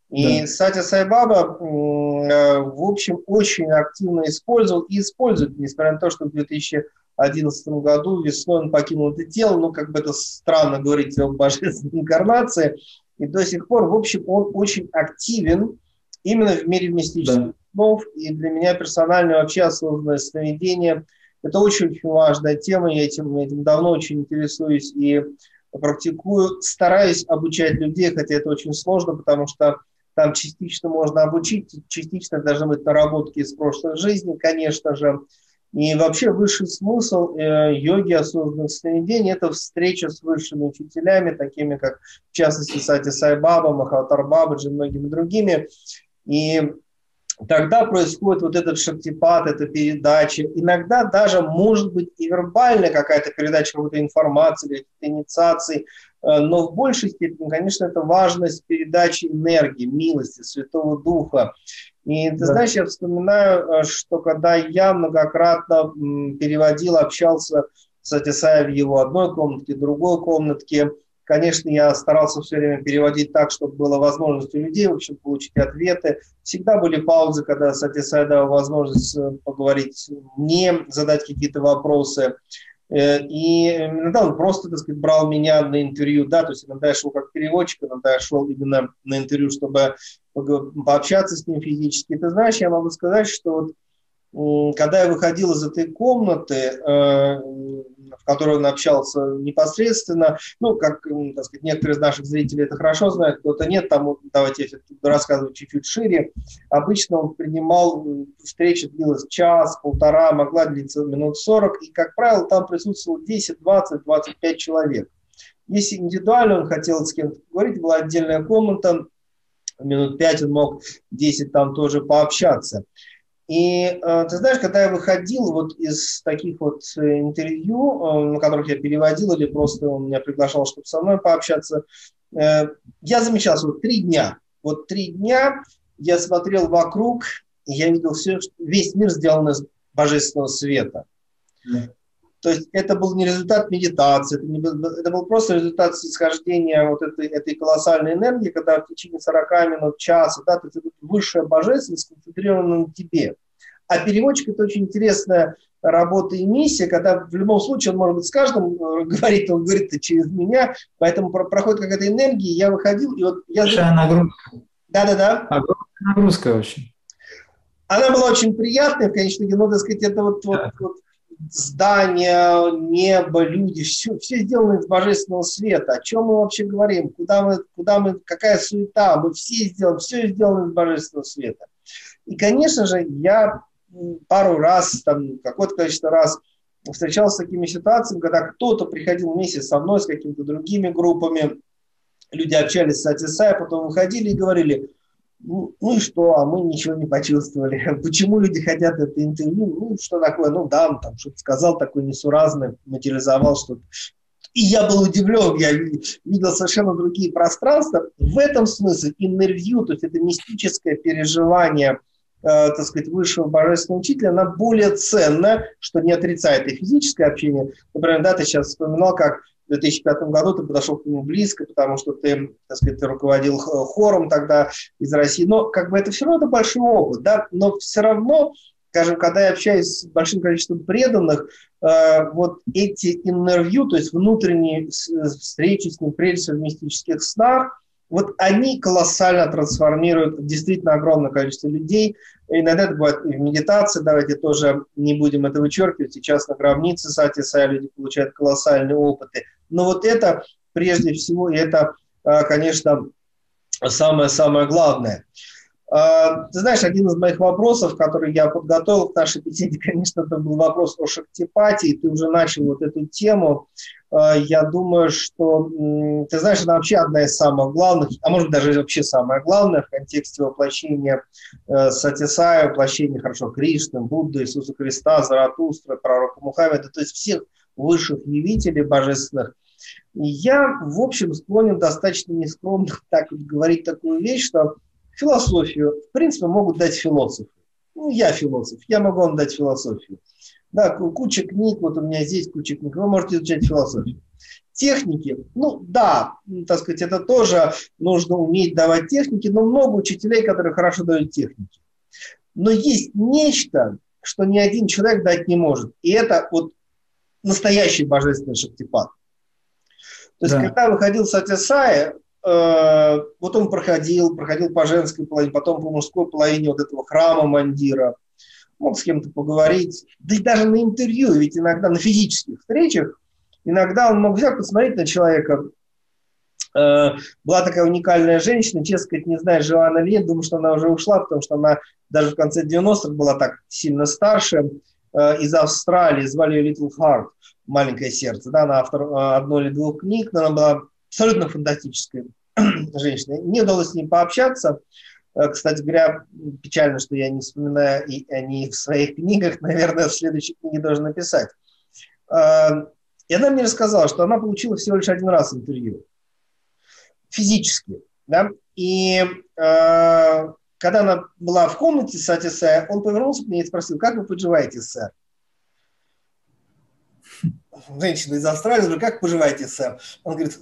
И да. Сати Сайбаба, э, в общем, очень активно использовал и использует, несмотря на то, что в 2011 году весной он покинул это тело, ну, как бы это странно говорить о божественной инкарнации, и до сих пор, в общем, он очень активен именно в мире мистических да. снов, и для меня персонально вообще осознанное сновидение – это очень-очень важная тема, я этим, этим давно очень интересуюсь и практикую, стараюсь обучать людей, хотя это очень сложно, потому что там частично можно обучить, частично должны быть наработки из прошлой жизни, конечно же. И вообще высший смысл э, йоги осознанных сновидений – это встреча с высшими учителями, такими как, в частности, Сати Сайбаба, Махатар Бабаджи и многими другими. И тогда происходит вот этот шактипат, эта передача. Иногда даже может быть и вербальная какая-то передача какой-то информации или инициации, Э, но в большей степени, конечно, это важность передачи энергии, милости, Святого Духа. И ты да. знаешь, я вспоминаю, э, что когда я многократно переводил, общался с Атисаем в его одной комнатке, другой комнатке, Конечно, я старался все время переводить так, чтобы была возможность у людей, в общем, получить ответы. Всегда были паузы, когда Сатисай дал возможность э, поговорить мне, задать какие-то вопросы. Э, и иногда он просто, так сказать, брал меня на интервью, да, то есть иногда я шел как переводчик, иногда я шел именно на интервью, чтобы пообщаться с ним физически. Ты знаешь, я могу сказать, что вот когда я выходил из этой комнаты, э, в которой он общался непосредственно, ну, как, так сказать, некоторые из наших зрителей это хорошо знают, кто-то нет, там, давайте я рассказываю чуть-чуть шире. Обычно он принимал, встреча длилась час, полтора, могла длиться минут 40, и, как правило, там присутствовало 10, 20, 25 человек. Если индивидуально он хотел с кем-то поговорить, была отдельная комната, минут 5 он мог 10 там тоже пообщаться. И э, ты знаешь, когда я выходил вот из таких вот э, интервью, э, на которых я переводил, или просто он меня приглашал, чтобы со мной пообщаться, я замечал, что вот три дня, вот три дня я смотрел вокруг, и я видел все, весь мир сделан из божественного света. Yeah. То есть это был не результат медитации, это, не был, это был просто результат исхождения вот этой, этой колоссальной энергии, когда в течение 40 минут, часа, да, то есть это высшая божественность сконцентрирована на тебе. А переводчик – это очень интересная работа и миссия, когда в любом случае он, может быть, с каждым э, говорит, он говорит это через меня, поэтому проходит какая-то энергия, я выходил, и вот я... Большая нагрузка. Да-да-да. Огромная нагрузка очень. Она была очень приятная, в конечном итоге, но, так сказать, это вот, вот, вот здания, небо, люди, все, все сделано из божественного света. О чем мы вообще говорим? Куда мы, куда мы, какая суета? Мы все сделаны, все сделано из божественного света. И, конечно же, я пару раз, там, какое-то количество раз встречался с такими ситуациями, когда кто-то приходил вместе со мной, с какими-то другими группами, люди общались с Атисай, потом выходили и говорили, ну, ну и что, а мы ничего не почувствовали. Почему люди хотят это интервью? Ну, что такое? Ну, да, там что-то сказал такое несуразное, материализовал что-то. И я был удивлен, я видел совершенно другие пространства. В этом смысле интервью, то есть это мистическое переживание, э, так сказать, высшего божественного учителя, она более ценна, что не отрицает и физическое общение. Например, да, ты сейчас вспоминал, как в 2005 году ты подошел к нему близко, потому что ты, так сказать, ты руководил хором тогда из России. Но как бы это все равно это большой опыт, да, но все равно, скажем, когда я общаюсь с большим количеством преданных, э, вот эти интервью, то есть внутренние встречи с ним, прежде всего в мистических снах, вот они колоссально трансформируют действительно огромное количество людей. И иногда это бывает и в медитации, давайте тоже не будем это вычеркивать. Сейчас на гробнице Сати Сая люди получают колоссальные опыты. Но вот это прежде всего, и это, а, конечно, самое-самое главное. А, ты знаешь, один из моих вопросов, который я подготовил к нашей беседе, конечно, это был вопрос о шактипатии. Ты уже начал вот эту тему. А, я думаю, что, ты знаешь, это вообще одна из самых главных, а может даже вообще самая главная в контексте воплощения э, Сатисая, воплощения, хорошо, Кришны, Будды, Иисуса Христа, Заратустра, пророка Мухаммеда, то есть всех высших явителей божественных. Я, в общем, склонен достаточно нескромно так вот говорить такую вещь, что философию, в принципе, могут дать философы. Ну, я философ, я могу вам дать философию. Да, куча книг, вот у меня здесь куча книг, вы можете изучать философию. Техники, ну да, так сказать, это тоже нужно уметь давать техники, но много учителей, которые хорошо дают техники. Но есть нечто, что ни один человек дать не может. И это вот настоящий божественный шактипад. То есть, да. когда выходил Сатисая, э, вот он проходил, проходил по женской половине, потом по мужской половине вот этого храма Мандира, мог с кем-то поговорить, да и даже на интервью, ведь иногда на физических встречах, иногда он мог взять, посмотреть на человека, э, была такая уникальная женщина, честно сказать, не знаю, жива она или нет, думаю, что она уже ушла, потому что она даже в конце 90-х была так сильно старше, э, из Австралии, звали ее Little Heart маленькое сердце, да, она автор э, одной или двух книг, но она была абсолютно фантастической женщиной. Не удалось с ней пообщаться. Э, кстати говоря, печально, что я не вспоминаю и о ней в своих книгах, наверное, в следующей книге должен написать. Э, и она мне рассказала, что она получила всего лишь один раз интервью. Физически. Да? И когда она была в комнате с Атисая, он повернулся к ней и спросил, как вы поживаете, сэр? женщина из Австралии, говорю, как поживаете, сэр? Он говорит,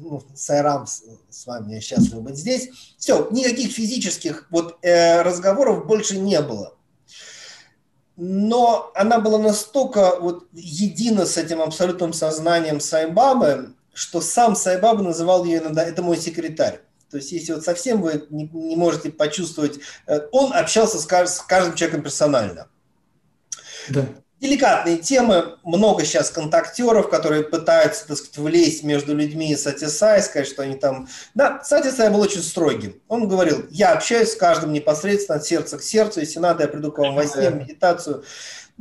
ну, сайрам с, вами, я счастлив быть здесь. Все, никаких физических вот, э, разговоров больше не было. Но она была настолько вот едина с этим абсолютным сознанием Сайбабы, что сам Сайбаба называл ее иногда, это мой секретарь. То есть, если вот совсем вы не, не можете почувствовать, э, он общался с, с каждым человеком персонально. Да деликатные темы. Много сейчас контактеров, которые пытаются, так сказать, влезть между людьми и Сатисай, сказать, что они там... Да, Сатисай был очень строгим. Он говорил, я общаюсь с каждым непосредственно от сердца к сердцу, если надо, я приду к вам во сне, медитацию.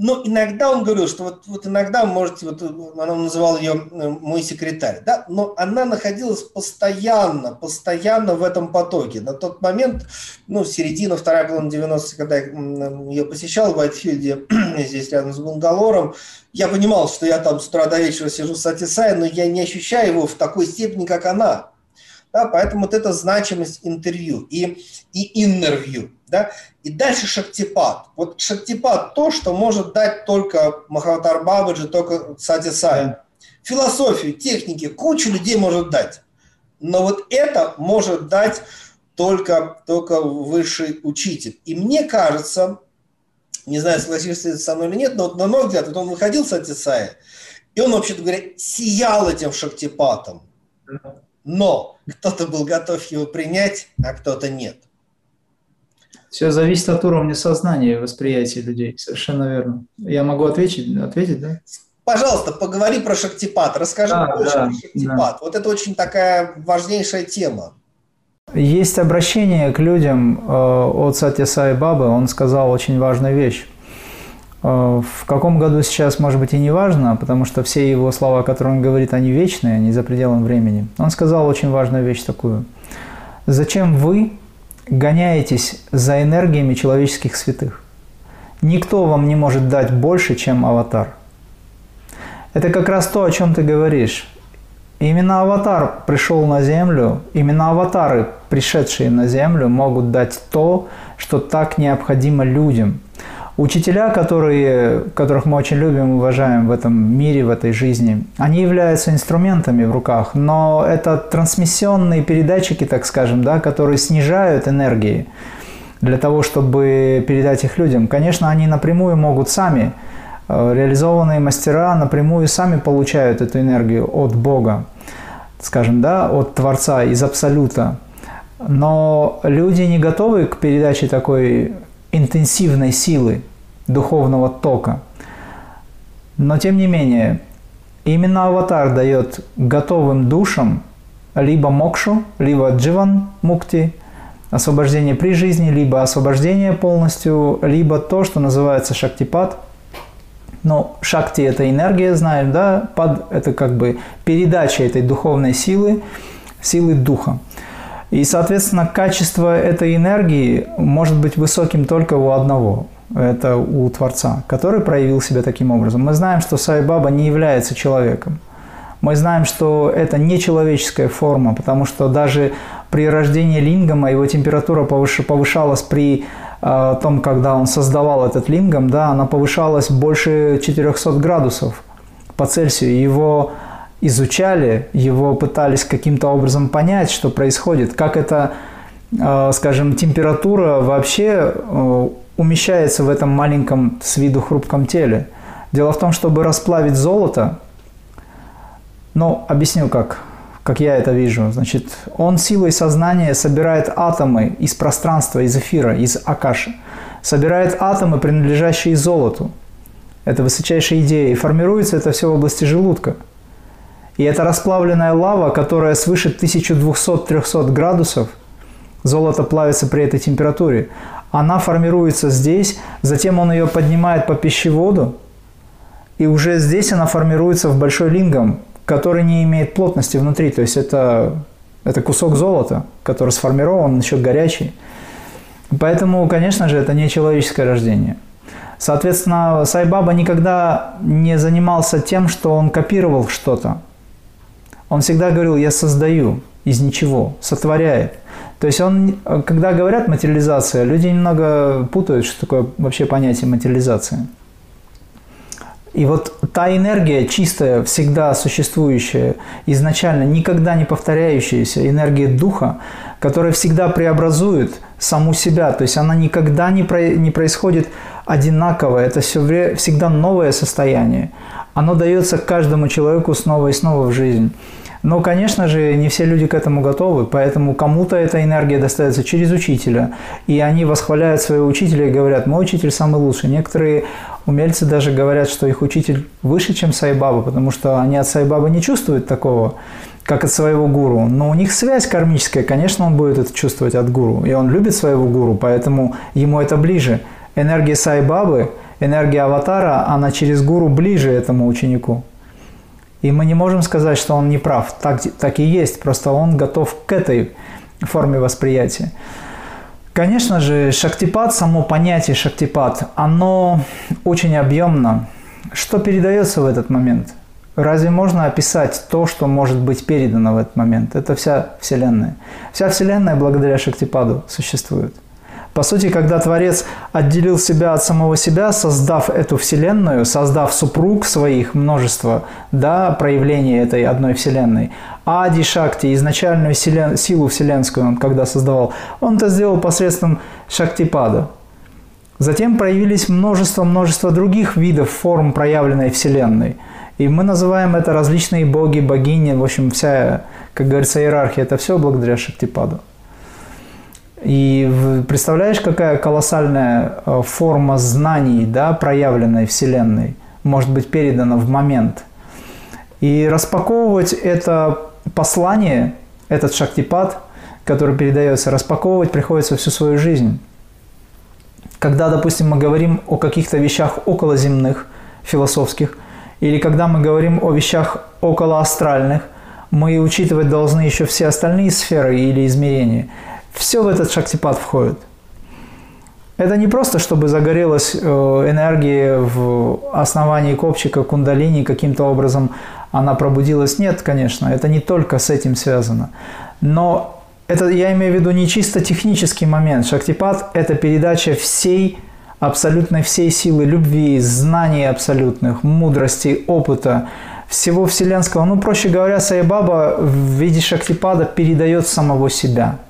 Но иногда он говорил, что вот, вот иногда, можете, вот она называла ее э, мой секретарь, да, но она находилась постоянно, постоянно в этом потоке. На тот момент, ну, середина, вторая половина 90 когда я ее посещал в Уайтфилде, здесь рядом с Бангалором, я понимал, что я там с утра до вечера сижу с Атисай, но я не ощущаю его в такой степени, как она. Да, поэтому вот эта значимость интервью и, и интервью. Да? И дальше шактипад. Вот шактипад то, что может дать только Махаватар Бабаджи, только Сати Сай. Философию, техники, кучу людей может дать. Но вот это может дать только, только высший учитель. И мне кажется, не знаю, согласишься со мной или нет, но вот на мой взгляд, вот он выходил с Атисая, и он, вообще-то говоря, сиял этим шактипатом. Но кто-то был готов его принять, а кто-то нет. Все зависит от уровня сознания и восприятия людей. Совершенно верно. Я могу ответить, ответить да? Пожалуйста, поговори про шактипат. Расскажи да, больше да, про шактипат. Да. Вот это очень такая важнейшая тема. Есть обращение к людям э, от Сати Сай Бабы. Он сказал очень важную вещь. Э, в каком году сейчас, может быть, и не важно, потому что все его слова, которые он говорит, они вечные, они за пределом времени. Он сказал очень важную вещь такую. Зачем вы гоняетесь за энергиями человеческих святых. Никто вам не может дать больше, чем аватар. Это как раз то, о чем ты говоришь. Именно аватар пришел на Землю, именно аватары, пришедшие на Землю, могут дать то, что так необходимо людям – Учителя, которые, которых мы очень любим уважаем в этом мире, в этой жизни, они являются инструментами в руках, но это трансмиссионные передатчики, так скажем, да, которые снижают энергии для того, чтобы передать их людям. Конечно, они напрямую могут сами, э, реализованные мастера напрямую сами получают эту энергию от Бога. скажем, да, от Творца, из Абсолюта. Но люди не готовы к передаче такой интенсивной силы, духовного тока. Но тем не менее, именно аватар дает готовым душам либо мокшу, либо дживан мукти, освобождение при жизни, либо освобождение полностью, либо то, что называется шактипад. Но шакти – это энергия, знаем, да, пад – это как бы передача этой духовной силы, силы духа. И, соответственно, качество этой энергии может быть высоким только у одного. Это у Творца, который проявил себя таким образом. Мы знаем, что Сай Баба не является человеком. Мы знаем, что это не человеческая форма, потому что даже при рождении лингама его температура повышалась при э, том, когда он создавал этот лингам, да, она повышалась больше 400 градусов по Цельсию. Его изучали, его пытались каким-то образом понять, что происходит, как эта, э, скажем, температура вообще э, умещается в этом маленьком с виду хрупком теле. Дело в том, чтобы расплавить золото, ну, объясню как, как я это вижу. Значит, он силой сознания собирает атомы из пространства, из эфира, из акаши. Собирает атомы, принадлежащие золоту. Это высочайшая идея. И формируется это все в области желудка. И это расплавленная лава, которая свыше 1200-300 градусов, золото плавится при этой температуре, она формируется здесь, затем он ее поднимает по пищеводу, и уже здесь она формируется в большой лингам, который не имеет плотности внутри. То есть это, это кусок золота, который сформирован, еще горячий. Поэтому, конечно же, это не человеческое рождение. Соответственно, Сайбаба никогда не занимался тем, что он копировал что-то. Он всегда говорил, я создаю из ничего, сотворяет. То есть он, когда говорят материализация, люди немного путают, что такое вообще понятие материализации. И вот та энергия чистая, всегда существующая, изначально никогда не повторяющаяся, энергия духа, которая всегда преобразует саму себя, то есть она никогда не, про, не происходит одинаково, это все, всегда новое состояние. Оно дается каждому человеку снова и снова в жизнь. Но, конечно же, не все люди к этому готовы, поэтому кому-то эта энергия достается через учителя, и они восхваляют своего учителя и говорят, мой учитель самый лучший. Некоторые умельцы даже говорят, что их учитель выше, чем Сайбаба, потому что они от Сайбаба не чувствуют такого, как от своего гуру. Но у них связь кармическая, конечно, он будет это чувствовать от гуру, и он любит своего гуру, поэтому ему это ближе. Энергия Сайбабы, энергия аватара, она через гуру ближе этому ученику. И мы не можем сказать, что он не прав. Так, так и есть, просто он готов к этой форме восприятия. Конечно же, шактипад, само понятие шактипад, оно очень объемно. Что передается в этот момент? Разве можно описать то, что может быть передано в этот момент? Это вся Вселенная. Вся Вселенная благодаря шактипаду существует. По сути, когда Творец отделил себя от самого себя, создав эту Вселенную, создав супруг своих, множество да, проявлений этой одной Вселенной, Ади Шакти, изначальную вселен... силу вселенскую он когда создавал, он это сделал посредством Шактипада. Затем проявились множество-множество других видов форм проявленной Вселенной. И мы называем это различные боги, богини, в общем, вся, как говорится, иерархия, это все благодаря Шактипаду. И представляешь, какая колоссальная э, форма знаний, да, проявленной Вселенной, может быть передана в момент. И распаковывать это послание, этот шактипад, который передается, распаковывать приходится всю свою жизнь. Когда, допустим, мы говорим о каких-то вещах околоземных, философских, или когда мы говорим о вещах околоастральных, мы учитывать должны еще все остальные сферы или измерения – все в этот шактипад входит. Это не просто, чтобы загорелась э, энергия в основании копчика кундалини, каким-то образом она пробудилась. Нет, конечно, это не только с этим связано. Но это, я имею в виду не чисто технический момент. Шактипад – это передача всей, абсолютно всей силы любви, знаний абсолютных, мудрости, опыта, всего вселенского. Ну, проще говоря, Саибаба в виде шактипада передает самого себя –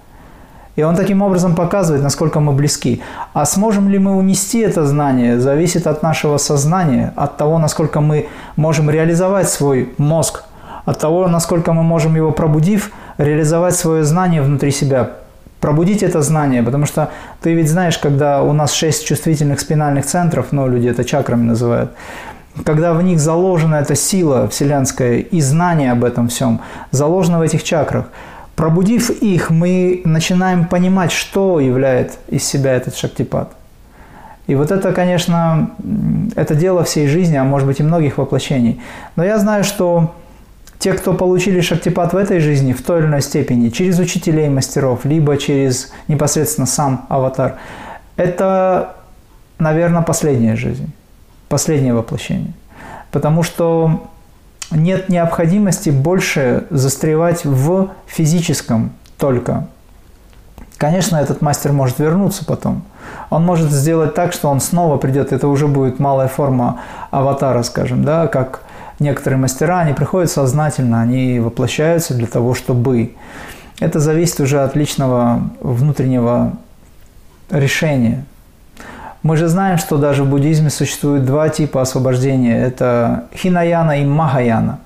и он таким образом показывает, насколько мы близки. А сможем ли мы унести это знание, зависит от нашего сознания, от того, насколько мы можем реализовать свой мозг, от того, насколько мы можем его пробудив, реализовать свое знание внутри себя, пробудить это знание, потому что ты ведь знаешь, когда у нас шесть чувствительных спинальных центров, ну, люди это чакрами называют, когда в них заложена эта сила вселенская и знание об этом всем, заложено в этих чакрах, пробудив их, мы начинаем понимать, что является из себя этот шактипад. И вот это, конечно, это дело всей жизни, а может быть и многих воплощений. Но я знаю, что те, кто получили шактипад в этой жизни в той или иной степени, через учителей мастеров, либо через непосредственно сам аватар, это, наверное, последняя жизнь, последнее воплощение. Потому что нет необходимости больше застревать в физическом только. Конечно, этот мастер может вернуться потом. Он может сделать так, что он снова придет. Это уже будет малая форма аватара, скажем, да, как некоторые мастера, они приходят сознательно, они воплощаются для того, чтобы... Это зависит уже от личного внутреннего решения. Мы же знаем, что даже в буддизме существует два типа освобождения. Это хинаяна и махаяна.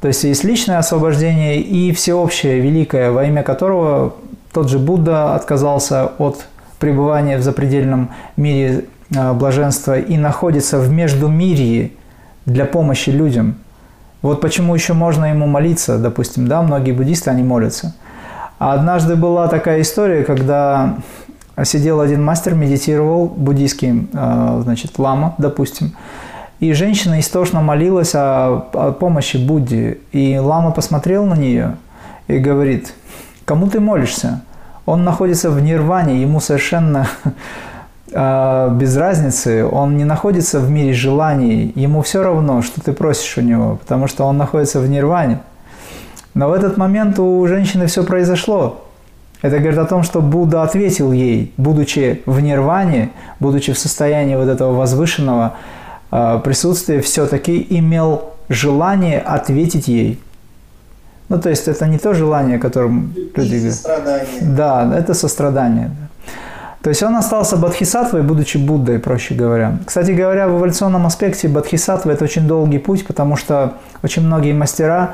То есть есть личное освобождение и всеобщее, великое, во имя которого тот же Будда отказался от пребывания в запредельном мире а, блаженства и находится в междумирии, для помощи людям. Вот почему еще можно ему молиться, допустим, да, многие буддисты, они молятся. А однажды была такая история, когда сидел один мастер, медитировал, буддийский, а, значит, лама, допустим, и женщина истошно молилась о, о помощи Будде. И лама посмотрел на нее и говорит, кому ты молишься? Он находится в нирване, ему совершенно а, без разницы, он не находится в мире желаний, ему все равно, что ты просишь у него, потому что он находится в нирване. Но в этот момент у женщины все произошло. Это говорит о том, что Будда ответил ей, будучи в нирване, будучи в состоянии вот этого возвышенного а, присутствия, все-таки имел желание ответить ей. Ну, то есть это не то желание, которым люди говорят. Да, это сострадание. То есть он остался бодхисаттвой, будучи Буддой, проще говоря. Кстати говоря, в эволюционном аспекте бодхисаттва – это очень долгий путь, потому что очень многие мастера,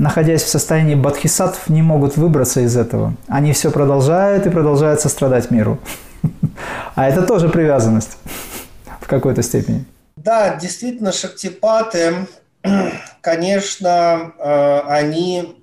находясь в состоянии бодхисаттв, не могут выбраться из этого. Они все продолжают и продолжают сострадать миру. А это тоже привязанность в какой-то степени. Да, действительно, шактипаты, конечно, э, они,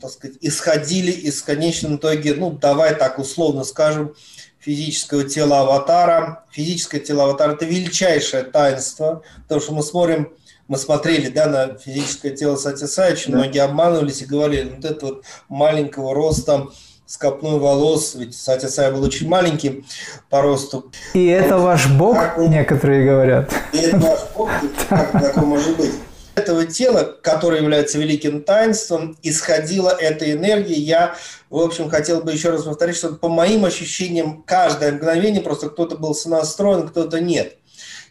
так сказать, исходили из конечном итоге, ну, давай так условно скажем, физического тела аватара. Физическое тело аватара – это величайшее таинство, потому что мы смотрим, мы смотрели да, на физическое тело Сатисая, очень да. многие обманывались и говорили, вот это вот маленького роста, с копной волос, ведь Сатисай был очень маленький по росту. И это ваш бог, как, некоторые говорят. И это ваш бог, как такое может быть? этого тела, которое является великим таинством, исходила эта энергия. Я, в общем, хотел бы еще раз повторить, что по моим ощущениям, каждое мгновение просто кто-то был сонастроен, кто-то нет.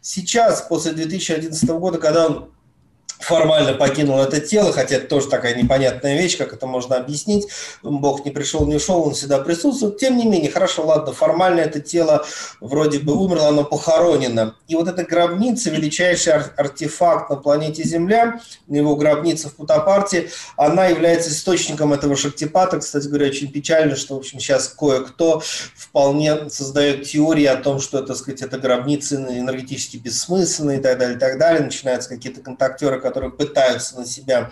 Сейчас, после 2011 года, когда он формально покинул это тело, хотя это тоже такая непонятная вещь, как это можно объяснить. Бог не пришел, не ушел, он всегда присутствует. Тем не менее, хорошо, ладно, формально это тело вроде бы умерло, оно похоронено. И вот эта гробница, величайший артефакт на планете Земля, его гробница в Путапарте, она является источником этого шактипата. Кстати говоря, очень печально, что, в общем, сейчас кое-кто вполне создает теории о том, что, так сказать, это гробницы энергетически бессмысленные и так далее, и так далее. Начинаются какие-то контактеры, которые пытаются на себя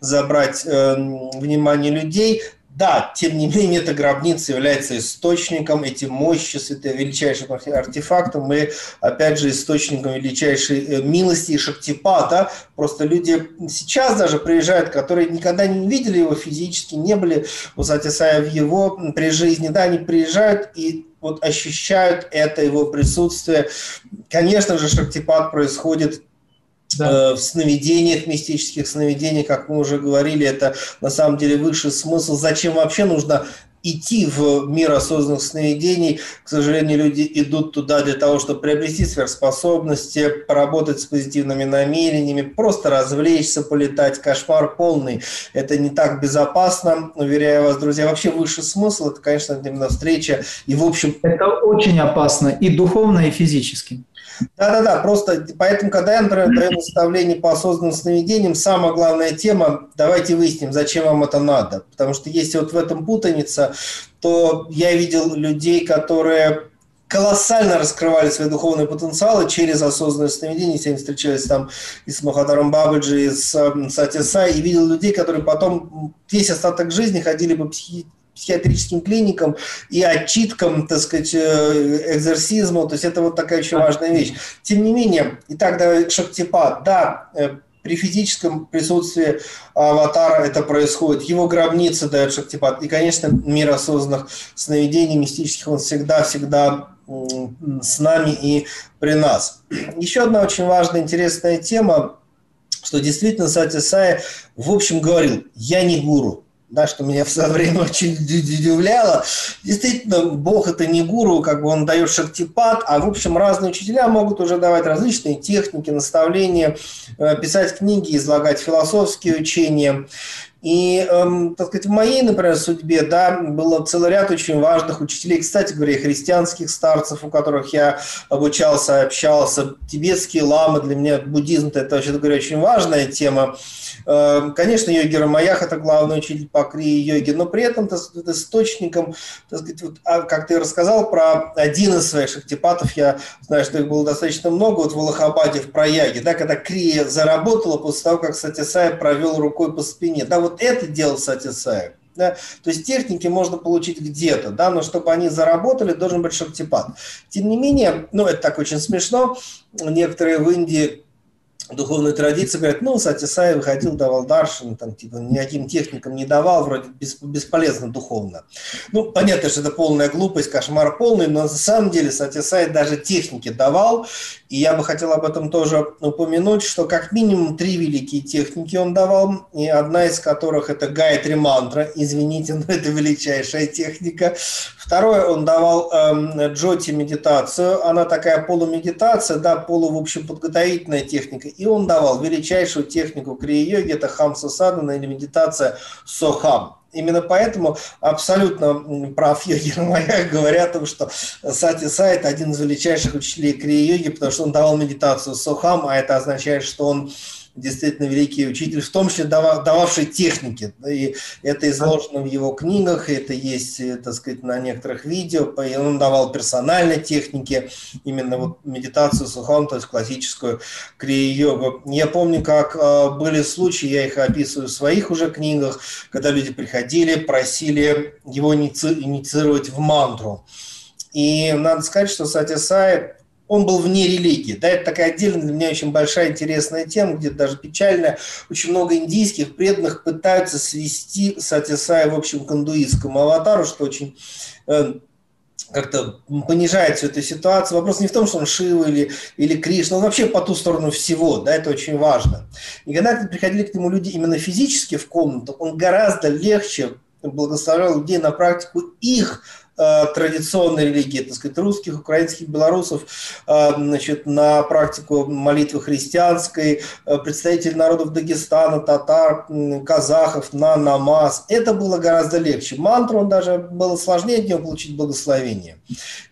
забрать э, внимание людей. Да, тем не менее, эта гробница является источником, эти мощи, это величайшим артефактом мы опять же, источником величайшей э, милости и шактипата. Просто люди сейчас даже приезжают, которые никогда не видели его физически, не были у Сатисая в его при жизни, да, они приезжают и вот ощущают это его присутствие. Конечно же, шактипат происходит да. Э, в сновидениях, мистических сновидениях, как мы уже говорили, это на самом деле высший смысл. Зачем вообще нужно идти в мир осознанных сновидений. К сожалению, люди идут туда для того, чтобы приобрести сверхспособности, поработать с позитивными намерениями, просто развлечься, полетать. Кошмар полный. Это не так безопасно, уверяю вас, друзья. Вообще высший смысл – это, конечно, именно встреча. И, в общем… Это очень опасно и духовно, и физически. Да-да-да, просто поэтому, когда я, например, даю наставление по осознанным сновидениям, самая главная тема, давайте выясним, зачем вам это надо. Потому что если вот в этом путаница, то я видел людей, которые колоссально раскрывали свои духовные потенциалы через осознанное сновидение. Они встречались там и с Махадаром Бабаджи, и с Сати Сай, и видел людей, которые потом весь остаток жизни ходили по психи психиатрическим клиникам и отчиткам, так сказать, э, экзорсизму. То есть это вот такая очень важная вещь. Тем не менее, и тогда Шактипад, да, э, при физическом присутствии аватара это происходит. Его гробница дает Шактипад. И, конечно, мир осознанных сновидений мистических, он всегда-всегда с нами и при нас. Еще одна очень важная, интересная тема, что действительно Сати Сай в общем говорил, я не гуру, да, что меня в свое время очень удивляло. Действительно, Бог это не гуру, как бы он дает шактипад, а в общем разные учителя могут уже давать различные техники, наставления, э, писать книги, излагать философские учения. И, эм, так сказать, в моей, например, судьбе, да, было целый ряд очень важных учителей, кстати говоря, христианских старцев, у которых я обучался, общался, тибетские ламы, для меня буддизм – это, вообще говоря, очень важная тема. Эм, конечно, йоги Рамаях – это главный учитель по крии-йоги, но при этом так сказать, источником, так сказать, вот, а, как ты рассказал про один из своих шахтипатов, я знаю, что их было достаточно много, вот в Аллахабаде, в Праяге, да, когда крия заработала после того, как Сатисай провел рукой по спине. Да, вот это делал Сатисай. Да? То есть техники можно получить где-то, да, но чтобы они заработали, должен быть шактипат. Тем не менее, ну это так очень смешно, некоторые в Индии духовной традиции говорят, ну, Сатисай выходил, давал даршин, там, типа, никаким техникам не давал, вроде бесполезно духовно. Ну, понятно, что это полная глупость, кошмар полный, но на самом деле Сатисай даже техники давал, и я бы хотел об этом тоже упомянуть, что как минимум три великие техники он давал, и одна из которых это Гайтри мантра, извините, но это величайшая техника. Второе, он давал эм, Джоти медитацию, она такая полумедитация, да, полу, в общем, подготовительная техника, и он давал величайшую технику крия-йоги, это хамса садана или медитация сохам. Именно поэтому абсолютно прав йоги Рамаях говорят о том, что Сати Сайт один из величайших учителей крия-йоги, потому что он давал медитацию сохам, а это означает, что он действительно великий учитель, в том числе дававший техники. И это изложено в его книгах, это есть, э, так сказать, на некоторых видео. Он давал персональные техники, именно вот медитацию сухом, то есть классическую крия-йогу. Я помню, как э, были случаи, я их описываю в своих уже книгах, когда люди приходили, просили его инициировать в мантру. И надо сказать, что Сатисай он был вне религии. Да, это такая отдельная для меня очень большая интересная тема, где даже печальная. Очень много индийских преданных пытаются свести Сатисая, в общем, к индуистскому аватару, что очень э, как-то понижает всю эту ситуацию. Вопрос не в том, что он Шива или, или Кришна, он вообще по ту сторону всего, да, это очень важно. И когда приходили к нему люди именно физически в комнату, он гораздо легче благословлял людей на практику их традиционной религии, так сказать, русских, украинских, белорусов, э, значит, на практику молитвы христианской, э, представителей народов Дагестана, татар, казахов на намаз. Это было гораздо легче. Мантру он даже было сложнее от него получить благословение.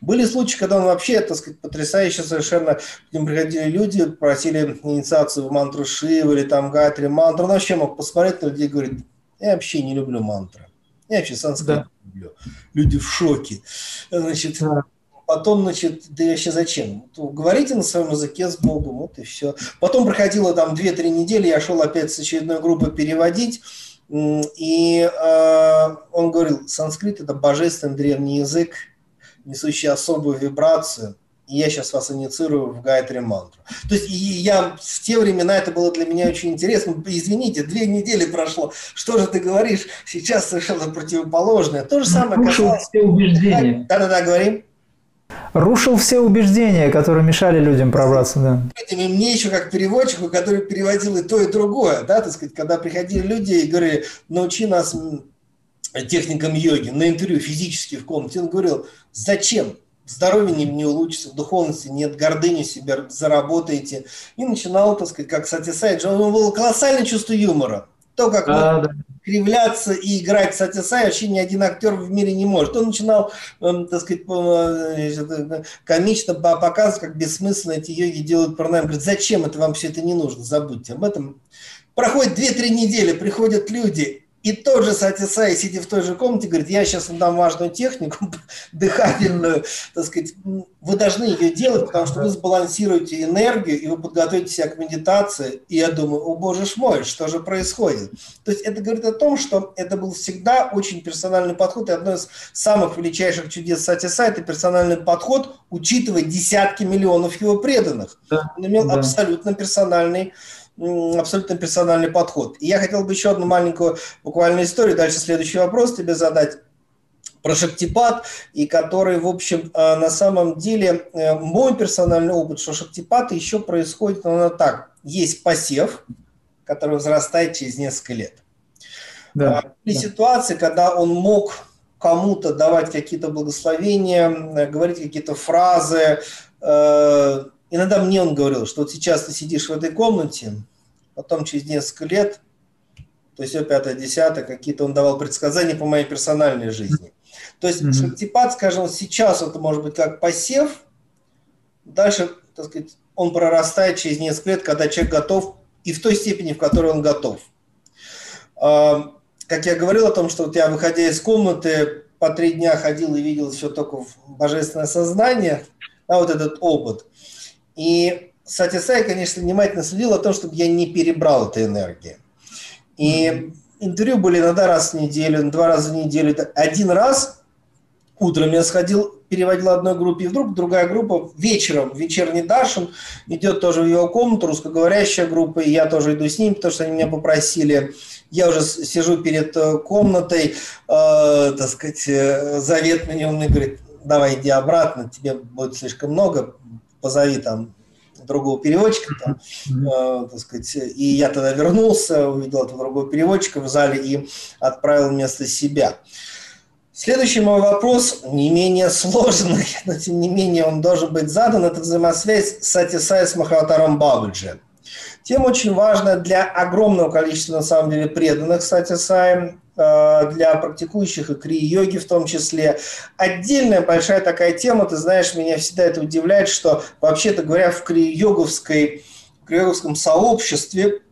Были случаи, когда он вообще, так сказать, потрясающе совершенно, к ним приходили люди, просили инициацию в мантру Шивы или там Гайтри мантру. Он вообще мог посмотреть на людей и говорить, я вообще не люблю мантры. Я вообще санскрит да. люблю. Люди в шоке. Значит, да. Потом, значит, да вообще зачем? Говорите на своем языке с Богом, вот и все. Потом проходило там 2-3 недели, я шел опять с очередной группой переводить, и э, он говорил, санскрит – это божественный древний язык, несущий особую вибрацию – и я сейчас вас инициирую в Гайтри мантру. То есть я в те времена это было для меня очень интересно. Извините, две недели прошло. Что же ты говоришь? Сейчас совершенно противоположное. То же самое Рушил касалось... все убеждения. Да-да-да, говорим. Рушил все убеждения, которые мешали людям пробраться, да. И мне еще как переводчику, который переводил и то, и другое, да, так сказать, когда приходили люди и говорили, научи нас техникам йоги на интервью физически в комнате, он говорил, зачем? Здоровье не, не улучшится, в духовности нет, гордыни себе заработаете. И начинал, так сказать, как Сатисай, у него было колоссальное чувство юмора. То, как а, да. кривляться и играть Сатисай вообще ни один актер в мире не может. Он начинал, эм, так сказать, э, комично показывать, как бессмысленно эти йоги делают пранам. Говорит, зачем это вам все это не нужно, забудьте об этом. Проходит 2-3 недели, приходят люди, и тот же Сатисай, сидя в той же комнате, говорит, я сейчас вам дам важную технику, дыхательную, так сказать, вы должны ее делать, потому что вы сбалансируете энергию, и вы подготовите себя к медитации. И я думаю, о боже ж мой, что же происходит? То есть это говорит о том, что это был всегда очень персональный подход, и одно из самых величайших чудес Сатисай – это персональный подход, учитывая десятки миллионов его преданных. Да, Он имел да. абсолютно персональный абсолютно персональный подход. И я хотел бы еще одну маленькую буквально историю, дальше следующий вопрос тебе задать про Шактипад, и который, в общем, э, на самом деле э, мой персональный опыт, что Шактипад еще происходит, но так, есть посев, который взрастает через несколько лет. Да, а, Были да. ситуации, когда он мог кому-то давать какие-то благословения, э, говорить какие-то фразы, Иногда мне он говорил, что вот сейчас ты сидишь в этой комнате, потом через несколько лет, то есть все пятое, десятое, какие-то он давал предсказания по моей персональной жизни. То есть mm-hmm. шактипад, скажем, сейчас это может быть как посев, дальше, так сказать, он прорастает через несколько лет, когда человек готов, и в той степени, в которой он готов. А, как я говорил о том, что вот я, выходя из комнаты, по три дня ходил и видел все только в божественное сознание, а вот этот опыт – и Сатисай, конечно, внимательно следил о том, чтобы я не перебрал этой энергии. И интервью были иногда раз в неделю, два раза в неделю. Один раз утром я сходил, переводил одной группе, и вдруг другая группа вечером, вечерний Дашин, идет тоже в его комнату, русскоговорящая группа, и я тоже иду с ним, потому что они меня попросили. Я уже сижу перед э, комнатой, э, так сказать, э, завет мне, он мне говорит, давай иди обратно, тебе будет слишком много, позови там другого переводчика, там, э, так сказать, и я тогда вернулся, увидел этого другого переводчика в зале и отправил вместо себя. Следующий мой вопрос не менее сложный, но тем не менее он должен быть задан. Это взаимосвязь Сатисай с Махаватаром Бабаджи. Тема очень важная для огромного количества, на самом деле, преданных Сатисаем, для практикующих и крии-йоги в том числе. Отдельная большая такая тема, ты знаешь, меня всегда это удивляет, что вообще-то говоря, в крии-йоговской в крии-йоговском сообществе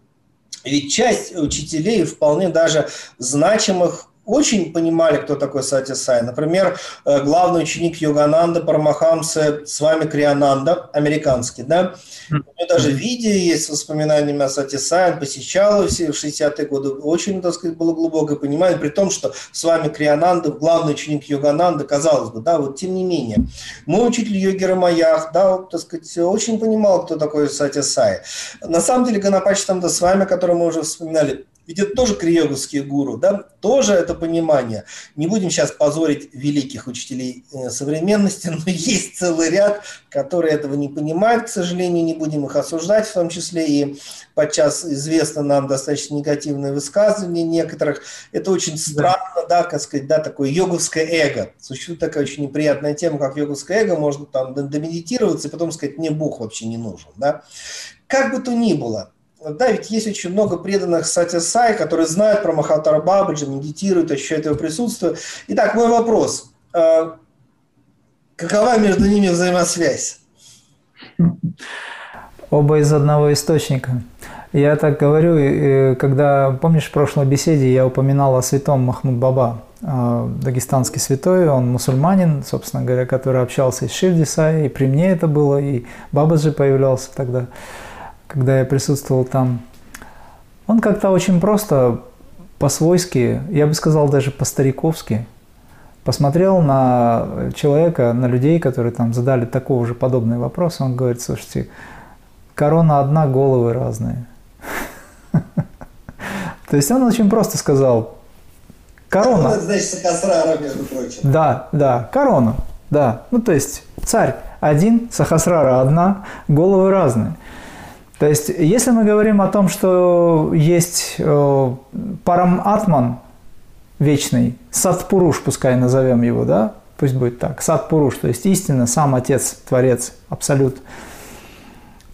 ведь часть учителей вполне даже значимых очень понимали, кто такой Сати Сай. Например, э, главный ученик Йогананда Парамахамса с вами Криананда, американский, да? У него даже видео есть с воспоминаниями о Сати Сай, он посещал все в 60-е годы, очень, так сказать, было глубокое понимание, при том, что с вами Криананда, главный ученик Йогананда, казалось бы, да, вот тем не менее. Мой учитель йоги Рамаях, да, так сказать, очень понимал, кто такой Сати Сай. На самом деле, Ганапачи Тамда с вами, который мы уже вспоминали, ведь это тоже криоговские гуру, да? Тоже это понимание. Не будем сейчас позорить великих учителей э, современности, но есть целый ряд, которые этого не понимают, к сожалению, не будем их осуждать, в том числе и подчас известно нам достаточно негативные высказывания некоторых. Это очень странно, да, как сказать, да, такое йоговское эго. Существует такая очень неприятная тема, как йоговское эго, можно там домедитироваться и потом сказать, мне Бог вообще не нужен, да. Как бы то ни было, да, ведь есть очень много преданных Сатисай, которые знают про Махатара Бабаджи, медитируют, ощущают его присутствие. Итак, мой вопрос. А, какова между ними взаимосвязь? Оба из одного источника. Я так говорю, когда, помнишь, в прошлой беседе я упоминал о святом Махмуд Баба, а, дагестанский святой, он мусульманин, собственно говоря, который общался с Ширдисай, и при мне это было, и Бабаджи появлялся тогда когда я присутствовал там, он как-то очень просто, по-свойски, я бы сказал даже по-стариковски, посмотрел на человека, на людей, которые там задали такого же подобный вопрос, он говорит, слушайте, корона одна, головы разные. То есть он очень просто сказал, корона. Это значит Сахасрара, между прочим. Да, да, корона, да. Ну, то есть царь один, Сахасрара одна, головы разные. То есть, если мы говорим о том, что есть э, парам атман вечный, садпуруш, пускай назовем его, да, пусть будет так, садпуруш, то есть истина, сам Отец, Творец, Абсолют,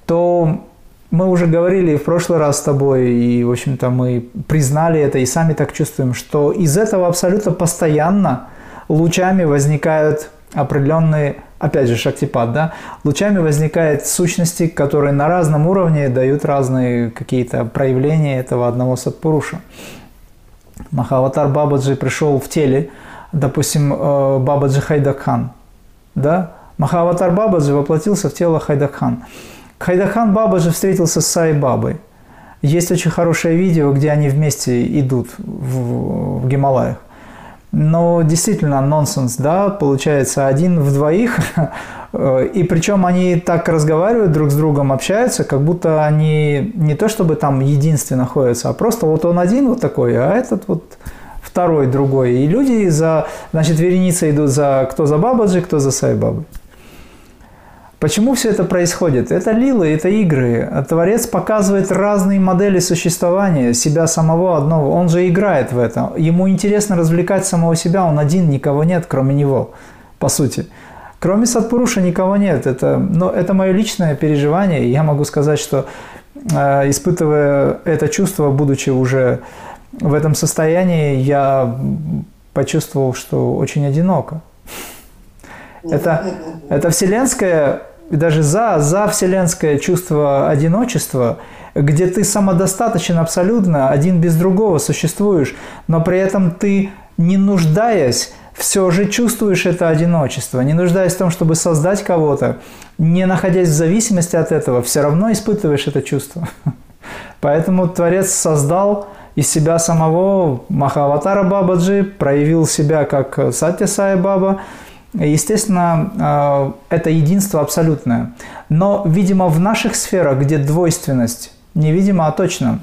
то мы уже говорили в прошлый раз с тобой, и, в общем-то, мы признали это и сами так чувствуем, что из этого абсолютно постоянно лучами возникают определенные, опять же, шактипад, да, лучами возникают сущности, которые на разном уровне дают разные какие-то проявления этого одного садпуруша. Махаватар Бабаджи пришел в теле, допустим, э, Бабаджи Хайдакхан, да, Махаватар Бабаджи воплотился в тело Хайдакхан. Хайдахан Баба же встретился с Сай Бабой. Есть очень хорошее видео, где они вместе идут в, в Гималаях. Но действительно нонсенс, да, получается один в двоих, и причем они так разговаривают друг с другом, общаются, как будто они не то чтобы там единственно находятся, а просто вот он один вот такой, а этот вот второй другой. И люди за, значит, вереницы идут за кто за Бабаджи, кто за Сайбабы. Почему все это происходит? Это лилы, это игры. Творец показывает разные модели существования себя самого одного. Он же играет в это. Ему интересно развлекать самого себя. Он один, никого нет, кроме него, по сути. Кроме Садпуруша никого нет. Это, но это мое личное переживание. Я могу сказать, что э, испытывая это чувство, будучи уже в этом состоянии, я почувствовал, что очень одиноко. Это, это вселенское и даже за, за вселенское чувство одиночества, где ты самодостаточен абсолютно, один без другого существуешь, но при этом ты, не нуждаясь, все же чувствуешь это одиночество, не нуждаясь в том, чтобы создать кого-то, не находясь в зависимости от этого, все равно испытываешь это чувство. Поэтому Творец создал из себя самого Махаватара Бабаджи, проявил себя как Сатья Сая Баба, Естественно, э, это единство абсолютное. Но, видимо, в наших сферах, где двойственность, не видимо, а точно,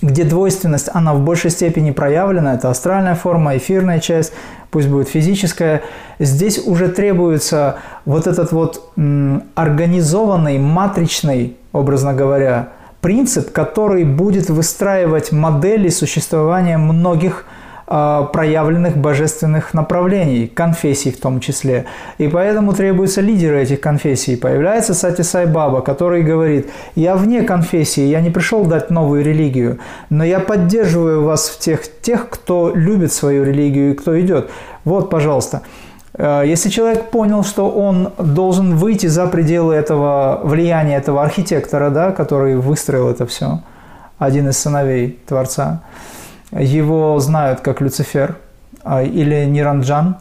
где двойственность, она в большей степени проявлена, это астральная форма, эфирная часть, пусть будет физическая, здесь уже требуется вот этот вот организованный, матричный, образно говоря, принцип, который будет выстраивать модели существования многих проявленных божественных направлений, конфессий в том числе. И поэтому требуются лидеры этих конфессий. Появляется Сати Сай Баба, который говорит, я вне конфессии, я не пришел дать новую религию, но я поддерживаю вас в тех, тех, кто любит свою религию и кто идет. Вот, пожалуйста. А, если человек понял, что он должен выйти за пределы этого влияния этого архитектора, да, который выстроил это все, один из сыновей Творца, его знают как Люцифер а, или Ниранджан.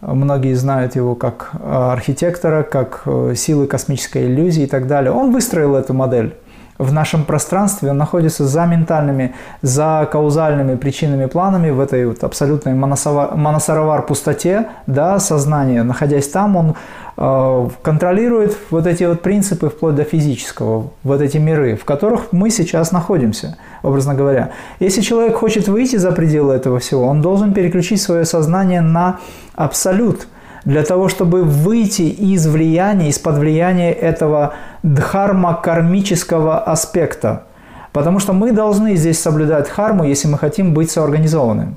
Многие знают его как а, архитектора, как э, силы космической иллюзии и так далее. Он выстроил эту модель в нашем пространстве, он находится за ментальными, за каузальными причинами, планами, в этой вот абсолютной моносаравар пустоте да, сознания. Находясь там, он э, контролирует вот эти вот принципы вплоть до физического, вот эти миры, в которых мы сейчас находимся, образно говоря. Если человек хочет выйти за пределы этого всего, он должен переключить свое сознание на абсолют – для того, чтобы выйти из влияния, из-под влияния этого дхарма-кармического аспекта. Потому что мы должны здесь соблюдать дхарму, если мы хотим быть соорганизованными.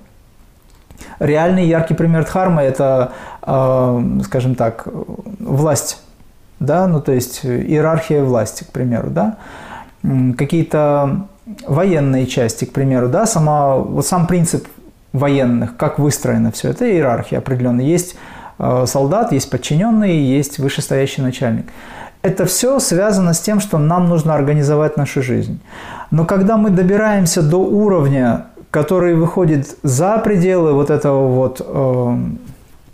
Реальный яркий пример дхармы – это, э, скажем так, власть, да, ну то есть иерархия власти, к примеру, да, какие-то военные части, к примеру, да, сама, вот сам принцип военных, как выстроено все это, иерархия определенная. Есть солдат, есть подчиненный, есть вышестоящий начальник. Это все связано с тем, что нам нужно организовать нашу жизнь. Но когда мы добираемся до уровня, который выходит за пределы вот этого вот э,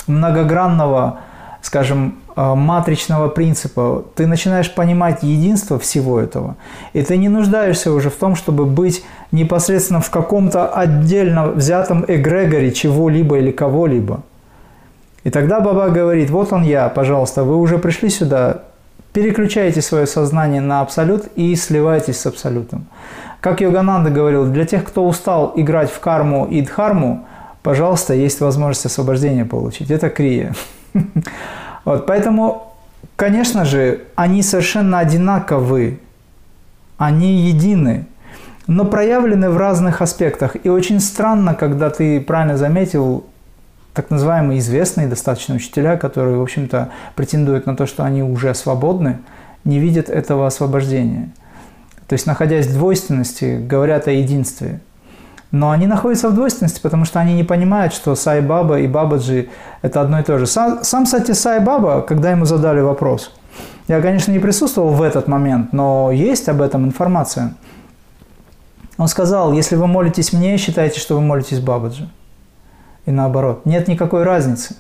многогранного, скажем, э, матричного принципа, ты начинаешь понимать единство всего этого, и ты не нуждаешься уже в том, чтобы быть непосредственно в каком-то отдельно взятом эгрегоре чего-либо или кого-либо. И тогда Баба говорит, вот он я, пожалуйста, вы уже пришли сюда, переключайте свое сознание на абсолют и сливайтесь с абсолютом. Как Йогананда говорил, для тех, кто устал играть в карму и дхарму, пожалуйста, есть возможность освобождения получить. Это крия. Вот, поэтому, конечно же, они совершенно одинаковы, они едины, но проявлены в разных аспектах. И очень странно, когда ты правильно заметил, так называемые известные достаточно учителя, которые, в общем-то, претендуют на то, что они уже свободны, не видят этого освобождения. то есть находясь в двойственности, говорят о единстве. Но они находятся в двойственности, потому что они не понимают, что Сай Баба и Бабаджи – это одно и то же. Сам, сам Сати Сай Баба, когда ему задали вопрос, я, конечно, не присутствовал в этот момент, но есть об этом информация. Он сказал, если вы молитесь мне, считайте, что вы молитесь Бабаджи. И наоборот. Нет никакой разницы.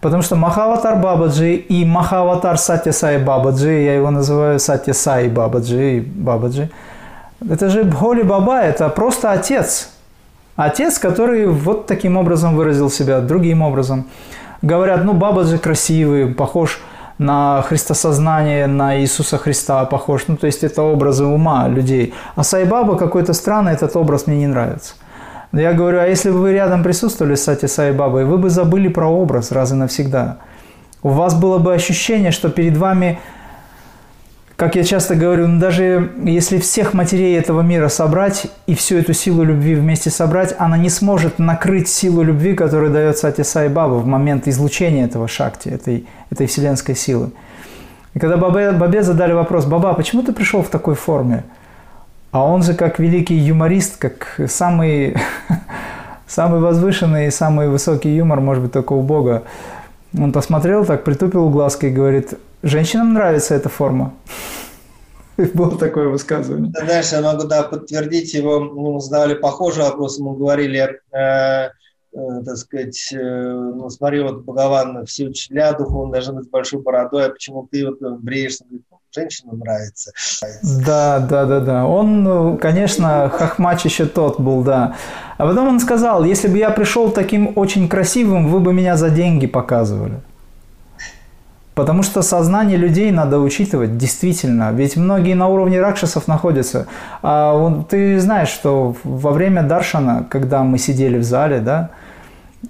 Потому что Махаватар Бабаджи и Махаватар Сатя Сай Бабаджи, я его называю Сатя Сай Бабаджи Бабаджи, это же Бхоли Баба, это просто отец. Отец, который вот таким образом выразил себя, другим образом. Говорят, ну Бабаджи красивый, похож на христосознание, на Иисуса Христа похож. Ну, то есть это образы ума людей. А Сайбаба какой-то странный, этот образ мне не нравится. Я говорю, а если бы вы рядом присутствовали с Сати Сайбабой, вы бы забыли про образ раз и навсегда. У вас было бы ощущение, что перед вами как я часто говорю, ну, даже если всех матерей этого мира собрать и всю эту силу любви вместе собрать, она не сможет накрыть силу любви, которую дает Сати Сай Баба в момент излучения этого шакти, этой, этой вселенской силы. И когда Бабе, Бабе задали вопрос, Баба, почему ты пришел в такой форме? А он же как великий юморист, как самый, самый возвышенный и самый высокий юмор, может быть, только у Бога. Он посмотрел так, притупил глазки и говорит, Женщинам нравится эта форма. Было такое высказывание. Ты знаешь, я могу да, подтвердить его. Мы задавали похожий вопрос, мы говорили, э, э, так сказать, э, ну смотри, вот Бхагаван все учителя духовно должны быть с большой бородой, а почему ты вот бреешься? «Ну, женщинам нравится. Да, да, да, да. Он, ну, конечно, хохмач еще тот был, да. А потом он сказал, если бы я пришел таким очень красивым, вы бы меня за деньги показывали. Потому что сознание людей надо учитывать, действительно. Ведь многие на уровне ракшасов находятся. А вот ты знаешь, что во время Даршана, когда мы сидели в зале, да,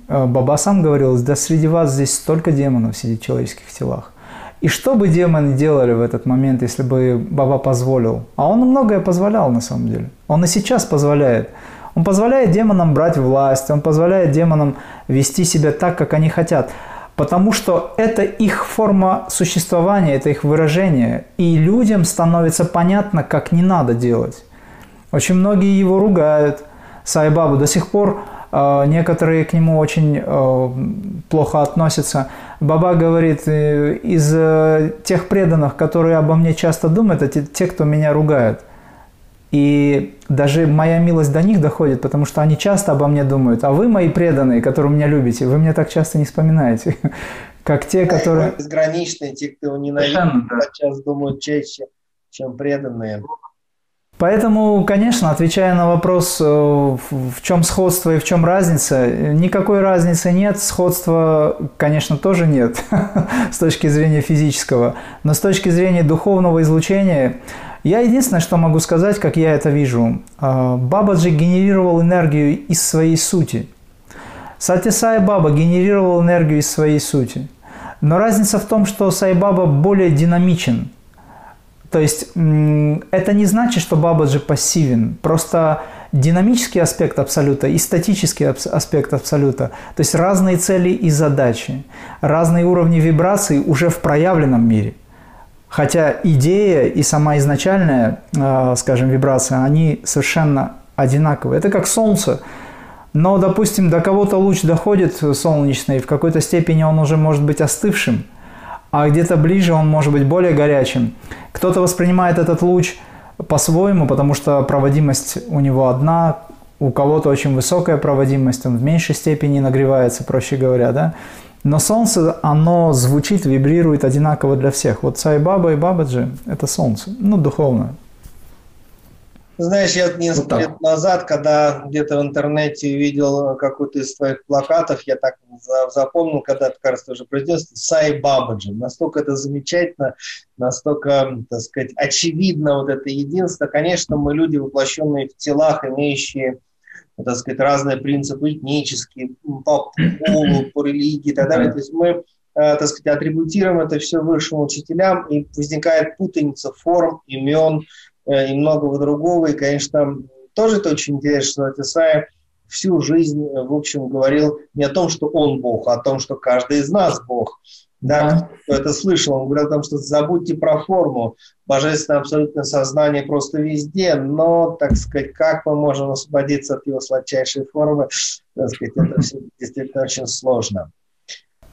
э, Баба сам говорил, да среди вас здесь столько демонов сидит в человеческих телах. И что бы демоны делали в этот момент, если бы Баба позволил? А он многое позволял на самом деле. Он и сейчас позволяет. Он позволяет демонам брать власть, он позволяет демонам вести себя так, как они хотят потому что это их форма существования, это их выражение, и людям становится понятно, как не надо делать. Очень многие его ругают, Сайбабу до сих пор э, некоторые к нему очень э, плохо относятся. Баба говорит, э, из э, тех преданных, которые обо мне часто думают, это те, кто меня ругают. И даже моя милость до них доходит, потому что они часто обо мне думают. А вы, мои преданные, которые меня любите, вы меня так часто не вспоминаете, как те, которые... Безграничные, те, кто ненавидит, сейчас думают чаще, чем преданные. Поэтому, конечно, отвечая на вопрос, э, в чем сходство и в чем разница, никакой разницы нет, сходства, конечно, тоже нет с точки зрения физического, но с точки зрения духовного излучения я единственное, что могу сказать, как я это вижу. А, Бабаджи генерировал энергию из своей сути. Сати Сай Баба генерировал энергию из своей сути. Но разница в том, что Сай Баба более динамичен. То есть это не значит, что Бабаджи пассивен. Просто динамический аспект абсолюта и статический аспект абсолюта. То есть разные цели и задачи, разные уровни вибраций уже в проявленном мире – Хотя идея и сама изначальная, а, скажем, вибрация, они совершенно одинаковые. Это как солнце. Но, допустим, до кого-то луч доходит солнечный, в какой-то степени он уже может быть остывшим, а где-то ближе он может быть более горячим. Кто-то воспринимает этот луч по-своему, потому что проводимость у него одна, у кого-то очень высокая проводимость, он в меньшей степени нагревается, проще говоря, да. Но солнце, оно звучит, вибрирует одинаково для всех. Вот Сай Баба и Бабаджи – это солнце, ну, духовное. Знаешь, я несколько вот лет назад, когда где-то в интернете увидел какой-то из твоих плакатов, я так запомнил, когда ты, кажется, уже произнес, Сай Бабаджи. Настолько это замечательно, настолько, так сказать, очевидно вот это единство. Конечно, мы люди, воплощенные в телах, имеющие так сказать, разные принципы этнические, по полу, по религии и так далее. То есть мы, э, так сказать, атрибутируем это все высшим учителям, и возникает путаница форм, имен и многого другого. И, конечно, тоже это очень интересно, что Тесаев всю жизнь, в общем, говорил не о том, что он Бог, а о том, что каждый из нас Бог. Да, кто это слышал, он говорил о том, что забудьте про форму, божественное абсолютное сознание просто везде, но, так сказать, как мы можем освободиться от его сладчайшей формы, так сказать, это все действительно очень сложно.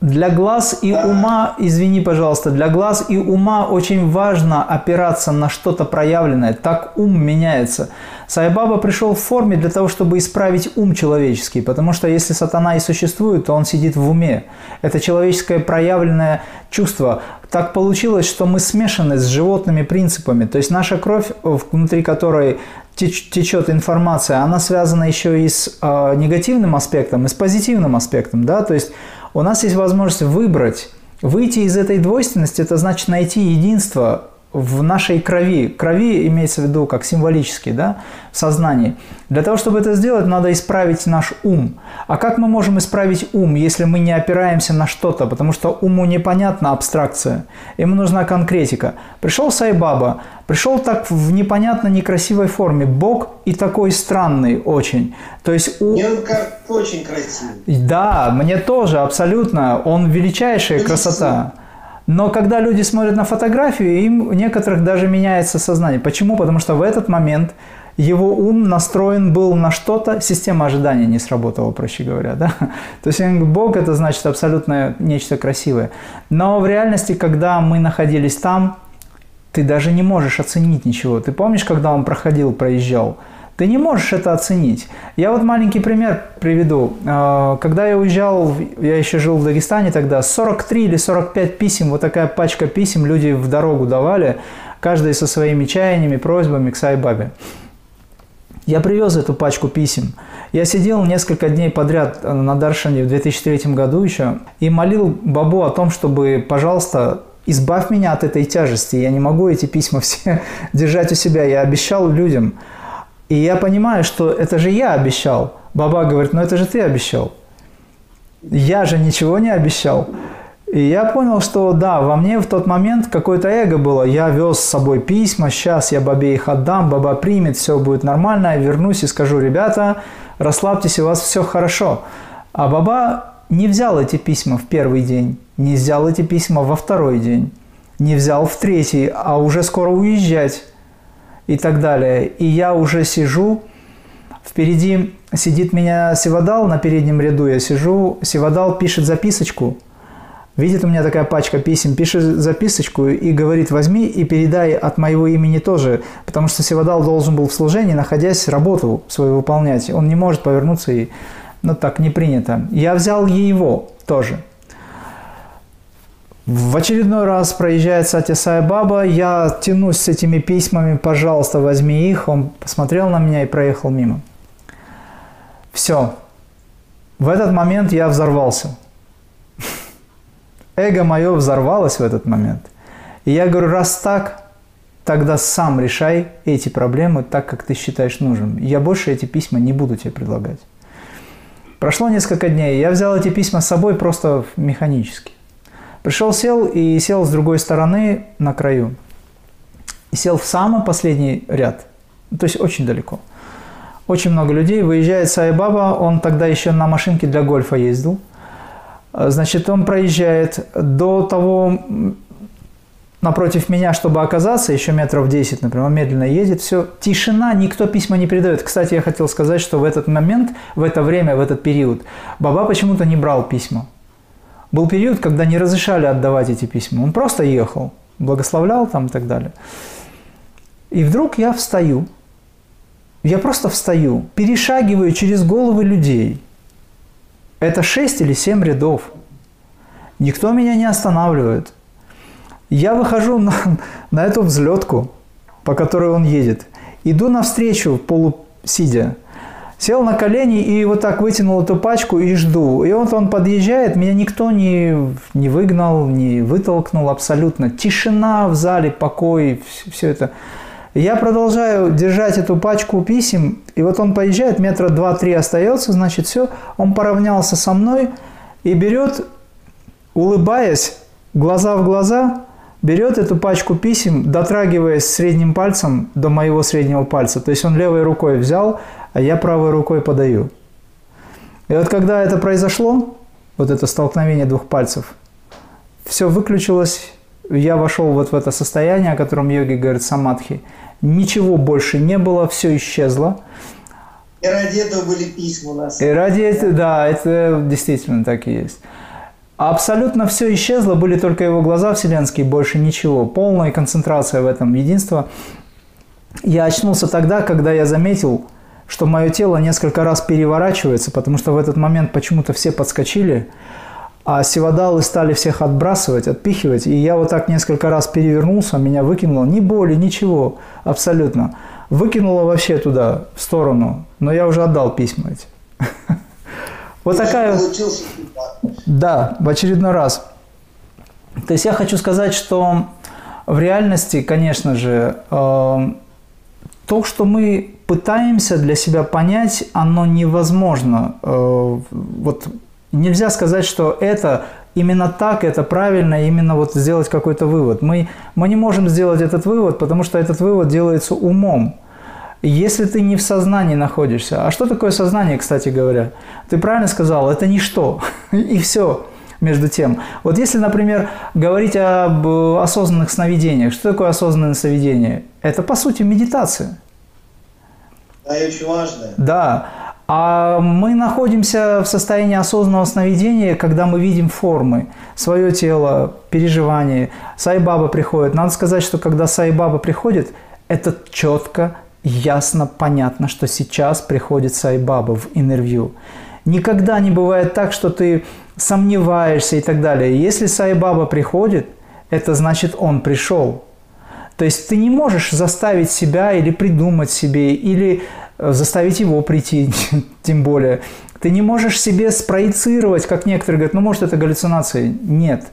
Для глаз и ума, извини, пожалуйста, для глаз и ума очень важно опираться на что-то проявленное. Так ум меняется. Сайбаба пришел в форме для того, чтобы исправить ум человеческий, потому что если сатана и существует, то он сидит в уме. Это человеческое проявленное чувство. Так получилось, что мы смешаны с животными принципами. То есть наша кровь, внутри которой течет информация, она связана еще и с э, негативным аспектом, и с позитивным аспектом. Да? То есть у нас есть возможность выбрать. Выйти из этой двойственности – это значит найти единство в нашей крови. Крови имеется в виду как символически, да, в сознании. Для того, чтобы это сделать, надо исправить наш ум. А как мы можем исправить ум, если мы не опираемся на что-то? Потому что уму непонятна абстракция. Ему нужна конкретика. Пришел Сайбаба, пришел так в непонятно некрасивой форме. Бог и такой странный очень. То есть у... Мне он как очень красивый. Да, мне тоже, абсолютно. Он величайшая красота. Но когда люди смотрят на фотографию, им у некоторых даже меняется сознание. Почему? Потому что в этот момент его ум настроен был на что-то, система ожидания не сработала, проще говоря. Да? То есть Бог это значит абсолютно нечто красивое. Но в реальности, когда мы находились там, ты даже не можешь оценить ничего. Ты помнишь, когда он проходил, проезжал? Ты не можешь это оценить. Я вот маленький пример приведу. А, когда я уезжал, я еще жил в Дагестане тогда, 43 или 45 писем, вот такая пачка писем люди в дорогу давали, каждый со своими чаяниями, просьбами к Сайбабе. Я привез эту пачку писем. Я сидел несколько дней подряд на Даршане в 2003 году еще и молил Бабу о том, чтобы, пожалуйста, избавь меня от этой тяжести. Я не могу эти письма все держать у себя. Я обещал людям. И я понимаю, что это же я обещал. Баба говорит, ну это же ты обещал. Я же ничего не обещал. И я понял, что да, во мне в тот момент какое-то эго было. Я вез с собой письма, сейчас я бабе их отдам, баба примет, все будет нормально. Я вернусь и скажу, ребята, расслабьтесь, у вас все хорошо. А баба не взял эти письма в первый день, не взял эти письма во второй день, не взял в третий, а уже скоро уезжать и так далее. И я уже сижу, впереди сидит меня Севадал на переднем ряду, я сижу, Севадал пишет записочку – Видит у меня такая пачка писем, пишет записочку и говорит, возьми и передай от моего имени тоже, потому что Севадал должен был в служении, находясь, работу свою выполнять. Он не может повернуться и, ну так, не принято. Я взял его тоже. В очередной раз проезжает Сатя Сай Баба, я тянусь с этими письмами, пожалуйста, возьми их. Он посмотрел на меня и проехал мимо. Все. В этот момент я взорвался – Эго мое взорвалось в этот момент. И я говорю, раз так, тогда сам решай эти проблемы так, как ты считаешь нужным. Я больше эти письма не буду тебе предлагать. Прошло несколько дней, я взял эти письма с собой просто механически. Пришел, сел и сел с другой стороны на краю. И сел в самый последний ряд, то есть очень далеко. Очень много людей. Выезжает Сайбаба, он тогда еще на машинке для гольфа ездил – значит, он проезжает до того напротив меня, чтобы оказаться, еще метров 10, например, он медленно едет, все, тишина, никто письма не передает. Кстати, я хотел сказать, что в этот момент, в это время, в этот период, Баба почему-то не брал письма. Был период, когда не разрешали отдавать эти письма. Он просто ехал, благословлял там и так далее. И вдруг я встаю, я просто встаю, перешагиваю через головы людей – это 6 или 7 рядов. Никто меня не останавливает. Я выхожу на, на эту взлетку, по которой он едет. Иду навстречу, полусидя. Сел на колени и вот так вытянул эту пачку и жду. И вот он подъезжает, меня никто не, не выгнал, не вытолкнул абсолютно. Тишина в зале, покой, все, это. Я продолжаю держать эту пачку писем, и вот он поезжает, метра два-три остается, значит, все, он поравнялся со мной и берет, улыбаясь, глаза в глаза, берет эту пачку писем, дотрагиваясь средним пальцем до моего среднего пальца. То есть он левой рукой взял, а я правой рукой подаю. И вот когда это произошло, вот это столкновение двух пальцев, все выключилось, я вошел вот в это состояние, о котором йоги говорят самадхи. Ничего больше не было, все исчезло. И ради этого были письма у нас. И ради этого, да, это действительно так и есть. Абсолютно все исчезло, были только его глаза вселенские, больше ничего. Полная концентрация в этом единство. Я очнулся тогда, когда я заметил, что мое тело несколько раз переворачивается, потому что в этот момент почему-то все подскочили, а сивадалы стали всех отбрасывать, отпихивать, и я вот так несколько раз перевернулся, меня выкинуло, ни боли, ничего, абсолютно. Выкинуло вообще туда, в сторону, но я уже отдал письма эти. Вот такая... Да, в очередной раз. То есть я хочу сказать, что в реальности, конечно же, э, то, что мы пытаемся для себя понять, оно невозможно. Э, вот нельзя сказать, что это именно так, это правильно, именно вот сделать какой-то вывод. Мы, мы не можем сделать этот вывод, потому что этот вывод делается умом. Если ты не в сознании находишься, а что такое сознание, кстати говоря? Ты правильно сказал, это ничто, и все между тем. Вот если, например, говорить об осознанных сновидениях, что такое осознанное сновидение? Это, по сути, медитация. Да, и очень важно. Да. А мы находимся в состоянии осознанного сновидения, когда мы видим формы, свое тело, переживания. Сайбаба приходит. Надо сказать, что когда Сайбаба приходит, это четко ясно, понятно, что сейчас приходит Сайбаба в интервью. Никогда не бывает так, что ты сомневаешься и так далее. Если Сайбаба приходит, это значит, он пришел. То есть ты не можешь заставить себя или придумать себе, или э, заставить его прийти, тем более. Ты не можешь себе спроецировать, как некоторые говорят, ну может это галлюцинации. Нет.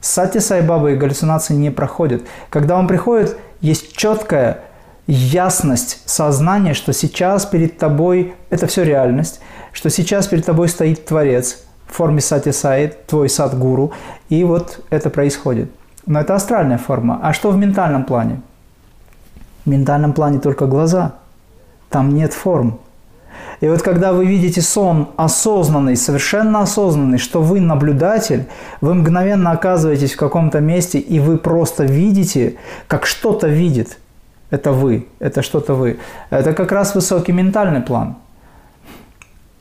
Сати Сайбаба и галлюцинации не проходят. Когда он приходит, есть четкая ясность сознания, что сейчас перед тобой, это все реальность, что сейчас перед тобой стоит Творец в форме сати саид, твой садгуру, и вот это происходит. Но это астральная форма. А что в ментальном плане? В ментальном плане только глаза. Там нет форм. И вот когда вы видите сон осознанный, совершенно осознанный, что вы наблюдатель, вы мгновенно оказываетесь в каком-то месте, и вы просто видите, как что-то видит – это вы, это что-то вы. Это как раз высокий ментальный план.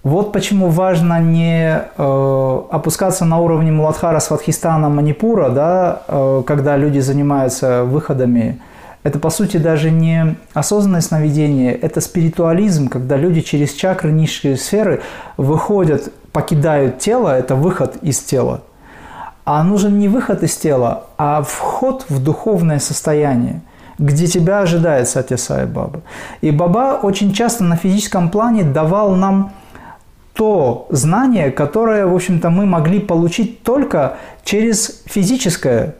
Вот почему важно не э, опускаться на уровне Муладхара, Сватхистана, Манипура, да, э, когда люди занимаются выходами. Это, по сути, даже не осознанное сновидение, это спиритуализм, когда люди через чакры низшие сферы выходят, покидают тело, это выход из тела. А нужен не выход из тела, а вход в духовное состояние – где тебя ожидает Сатя Сай Баба. И Баба очень часто на физическом плане давал нам то знание, которое, в общем-то, мы могли получить только через физическое.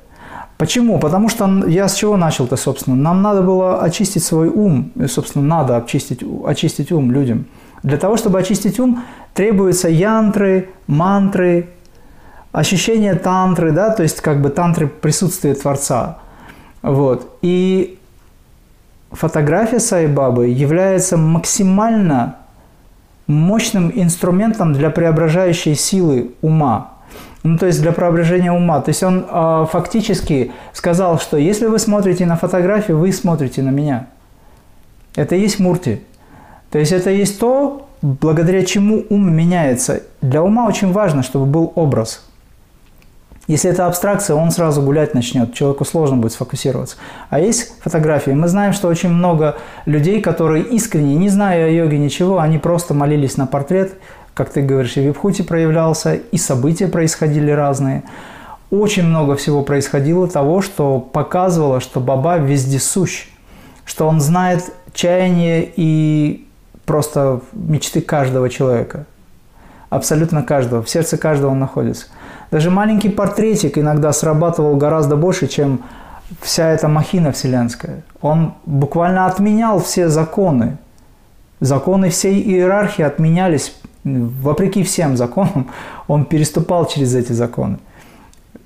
Почему? Потому что я с чего начал-то, собственно? Нам надо было очистить свой ум. И, собственно, надо очистить, очистить ум людям. Для того, чтобы очистить ум, требуются янтры, мантры, ощущение тантры, да, то есть как бы тантры присутствие Творца. Вот. И фотография Сайбабы является максимально мощным инструментом для преображающей силы ума. Ну, то есть для преображения ума. То есть он э, фактически сказал, что если вы смотрите на фотографию, вы смотрите на меня. Это и есть мурти. То есть это есть то, благодаря чему ум меняется. Для ума очень важно, чтобы был образ. Если это абстракция, он сразу гулять начнет, человеку сложно будет сфокусироваться. А есть фотографии. Мы знаем, что очень много людей, которые искренне, не зная о йоге ничего, они просто молились на портрет, как ты говоришь, и в Випхуте проявлялся, и события происходили разные. Очень много всего происходило того, что показывало, что Баба везде сущ, что он знает чаяние и просто мечты каждого человека. Абсолютно каждого. В сердце каждого он находится – даже маленький портретик иногда срабатывал гораздо больше, чем вся эта махина вселенская. Он буквально отменял все законы. Законы всей иерархии отменялись вопреки всем законам. Он переступал через эти законы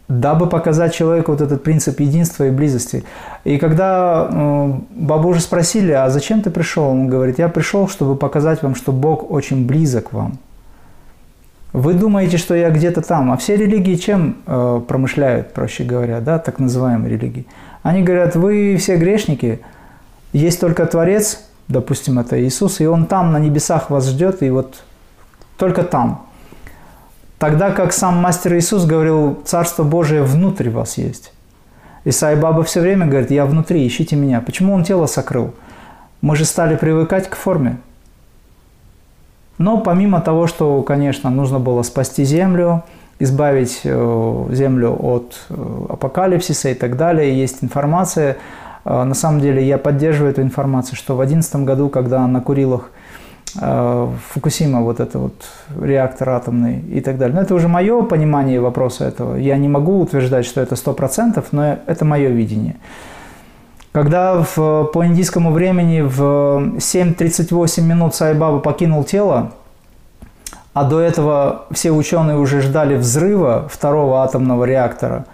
дабы показать человеку вот этот принцип единства и близости. И когда э, Бабу уже спросили, а зачем ты пришел? Он говорит, я пришел, чтобы показать вам, что Бог очень близок вам. Вы думаете, что я где-то там. А все религии чем э, промышляют, проще говоря, да, так называемые религии? Они говорят, вы все грешники, есть только Творец, допустим, это Иисус, и Он там на небесах вас ждет, и вот только там. Тогда как сам мастер Иисус говорил, Царство Божие внутри вас есть. И Баба все время говорит, я внутри, ищите меня. Почему он тело сокрыл? Мы же стали привыкать к форме. Но помимо того, что, конечно, нужно было спасти землю, избавить э, землю от э, апокалипсиса и так далее, есть информация. Э, на самом деле я поддерживаю эту информацию, что в 2011 году, когда на Курилах Фукусима, вот это вот реактор атомный и так далее. Но это уже мое понимание вопроса этого. Я не могу утверждать, что это 100%, но это мое видение. Когда в, по индийскому времени в 7.38 минут Сайбаба покинул тело, а до этого все ученые уже ждали взрыва второго атомного реактора,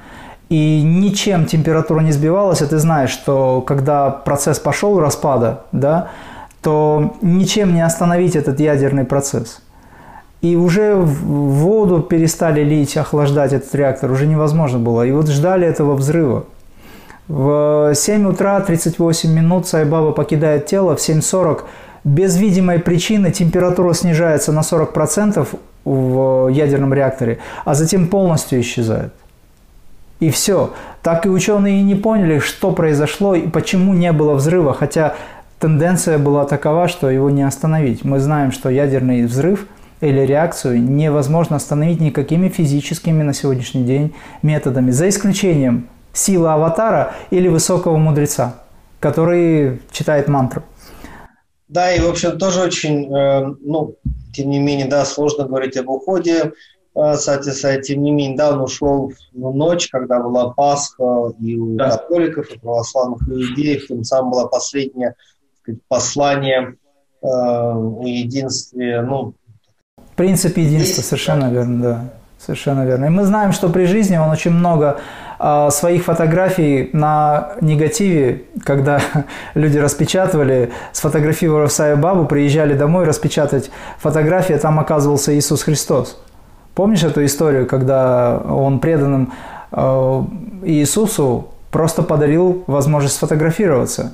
и ничем температура не сбивалась, а ты знаешь, что когда процесс пошел распада, да, то ничем не остановить этот ядерный процесс. И уже в воду перестали лить, охлаждать этот реактор, уже невозможно было. И вот ждали этого взрыва. В 7 утра 38 минут Сайбаба покидает тело, в 7.40 без видимой причины температура снижается на 40% в ядерном реакторе, а затем полностью исчезает. И все. Так и ученые и не поняли, что произошло и почему не было взрыва, хотя тенденция была такова, что его не остановить. Мы знаем, что ядерный взрыв или реакцию невозможно остановить никакими физическими на сегодняшний день методами, за исключением силы аватара или высокого мудреца, который читает мантру. Да, и, в общем, тоже очень, э, ну, тем не менее, да, сложно говорить об уходе э, Сатиса, тем не менее, да, он ушел в ночь, когда была Пасха и у да. католиков, и православных иудеев, тем самым было последнее сказать, послание э, о единстве, ну, Принцип единства, совершенно верно, да. Совершенно верно. И мы знаем, что при жизни он очень много а, своих фотографий на негативе, когда люди распечатывали, сфотографировав Саю Бабу, приезжали домой распечатать фотографии, а там оказывался Иисус Христос. Помнишь эту историю, когда он преданным а, Иисусу просто подарил возможность сфотографироваться?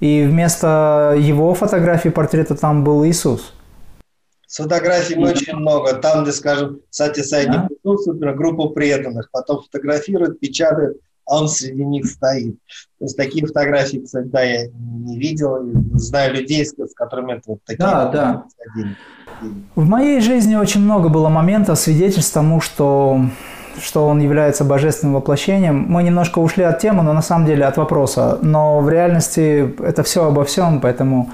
И вместо его фотографии портрета там был Иисус – с фотографиями очень много. Там, где, скажем, кстати, сайт не присутствует, группа преданных. Потом фотографируют, печатают, а он среди них стоит. То есть такие фотографии, кстати, да, я не видел. Знаю людей, с которыми это вот такие. Да, да. В моей жизни очень много было моментов, свидетельств тому, что что он является божественным воплощением. Мы немножко ушли от темы, но на самом деле от вопроса. Но в реальности это все обо всем, поэтому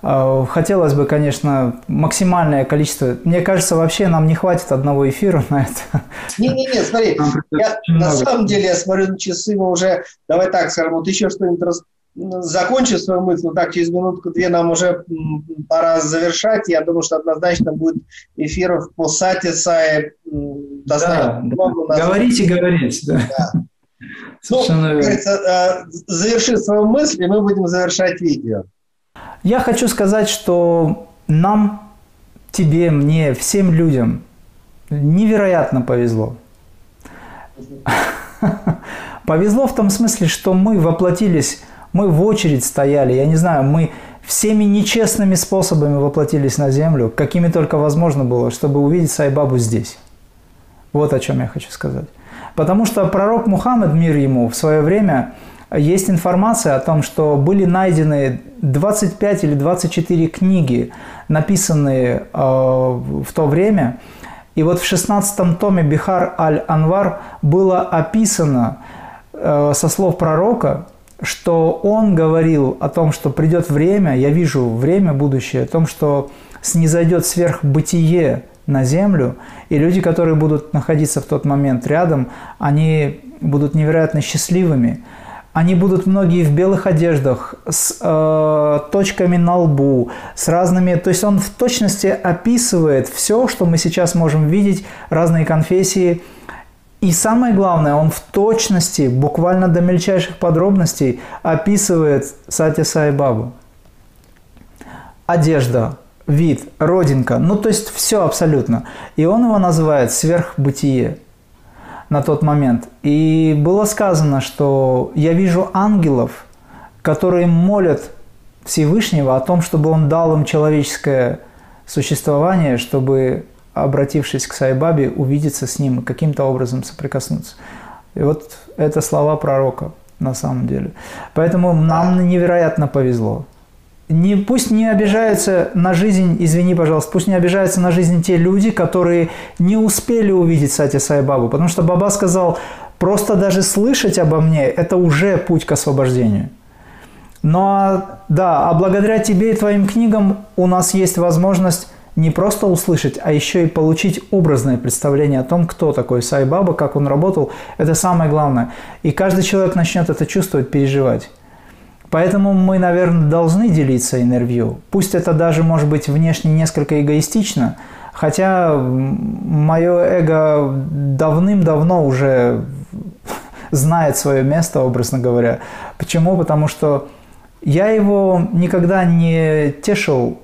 хотелось бы, конечно, максимальное количество. Мне кажется, вообще нам не хватит одного эфира на это. Не-не-не, смотри, я, на самом деле я смотрю на часы, мы уже, давай так скажем, вот еще что-нибудь раз, закончи свою мысль, вот так через минутку-две нам уже пора завершать. Я думаю, что однозначно будет эфиров по сати Сае достаточно да, много. Да. Говорите, говорите. Да. Да. Ну, говорится, а, заверши свою мысль, и мы будем завершать видео. Я хочу сказать, что нам, тебе, мне, всем людям невероятно повезло. Повезло в том смысле, что мы воплотились, мы в очередь стояли, я не знаю, мы всеми нечестными способами воплотились на землю, какими только возможно было, чтобы увидеть Сайбабу здесь. Вот о чем я хочу сказать. Потому что пророк Мухаммед, мир ему, в свое время есть информация о том, что были найдены 25 или 24 книги, написанные э, в то время. И вот в 16 томе Бихар Аль-Анвар было описано э, со слов пророка, что он говорил о том, что придет время, я вижу время будущее, о том, что снизойдет сверхбытие на землю, и люди, которые будут находиться в тот момент рядом, они будут невероятно счастливыми – они будут многие в белых одеждах, с э, точками на лбу, с разными... То есть он в точности описывает все, что мы сейчас можем видеть, разные конфессии. И самое главное, он в точности, буквально до мельчайших подробностей описывает Сати Сай Бабу. Одежда, вид, родинка, ну то есть все абсолютно. И он его называет сверхбытие на тот момент. И было сказано, что я вижу ангелов, которые молят Всевышнего о том, чтобы он дал им человеческое существование, чтобы, обратившись к Сайбабе, увидеться с ним и каким-то образом соприкоснуться. И вот это слова пророка на самом деле. Поэтому нам невероятно повезло. Не, пусть не обижаются на жизнь, извини, пожалуйста, пусть не обижаются на жизнь те люди, которые не успели увидеть Сати Сайбабу. Потому что Баба сказал, просто даже слышать обо мне – это уже путь к освобождению. Но да, а благодаря тебе и твоим книгам у нас есть возможность не просто услышать, а еще и получить образное представление о том, кто такой Сай Баба, как он работал. Это самое главное. И каждый человек начнет это чувствовать, переживать. Поэтому мы, наверное, должны делиться интервью. Пусть это даже может быть внешне несколько эгоистично, хотя мое эго давным-давно уже знает свое место, образно говоря. Почему? Потому что я его никогда не тешил,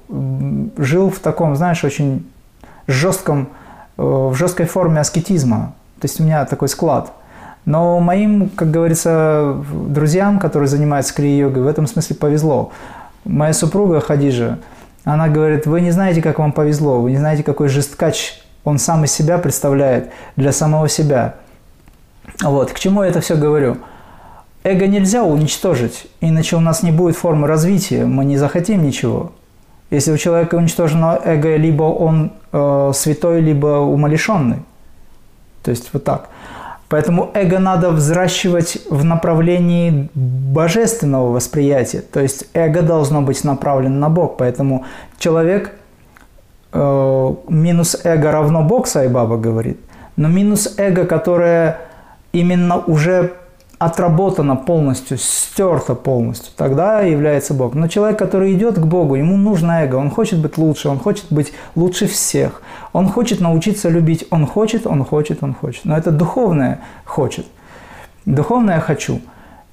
жил в таком, знаешь, очень жестком, э, в жесткой форме аскетизма. То есть у меня такой склад. Но моим, как говорится, друзьям, которые занимаются крия-йогой, в этом смысле повезло. Моя супруга Хадижа, она говорит, вы не знаете, как вам повезло, вы не знаете, какой жесткач он сам из себя представляет для самого себя. Вот, к чему я это все говорю – Эго нельзя уничтожить, иначе у нас не будет формы развития, мы не захотим ничего. Если у человека уничтожено эго, либо он э, святой, либо умалишенный. То есть вот так. Поэтому эго надо взращивать в направлении божественного восприятия. То есть эго должно быть направлено на Бог. Поэтому человек э, минус эго равно Бог, Сайбаба говорит. Но минус эго, которое именно уже отработано полностью, стерто полностью, тогда является Бог. Но человек, который идет к Богу, ему нужно эго, он хочет быть лучше, он хочет быть лучше всех, он хочет научиться любить, он хочет, он хочет, он хочет. Но это духовное хочет, духовное хочу.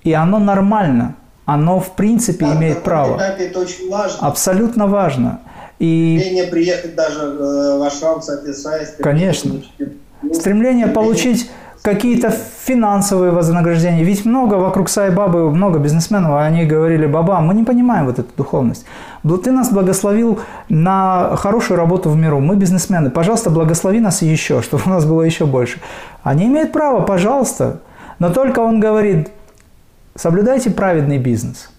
И оно нормально, оно в принципе да, имеет право. Этапе это очень важно. Абсолютно важно. И... Стремление приехать даже э, в ашрам Сатисай. Конечно. Стремление получить какие-то финансовые вознаграждения. Ведь много вокруг Сайбабы, много бизнесменов, они говорили, Баба, мы не понимаем вот эту духовность. Ты нас благословил на хорошую работу в миру. Мы бизнесмены. Пожалуйста, благослови нас еще, чтобы у нас было еще больше. Они имеют право, пожалуйста. Но только он говорит, соблюдайте праведный бизнес.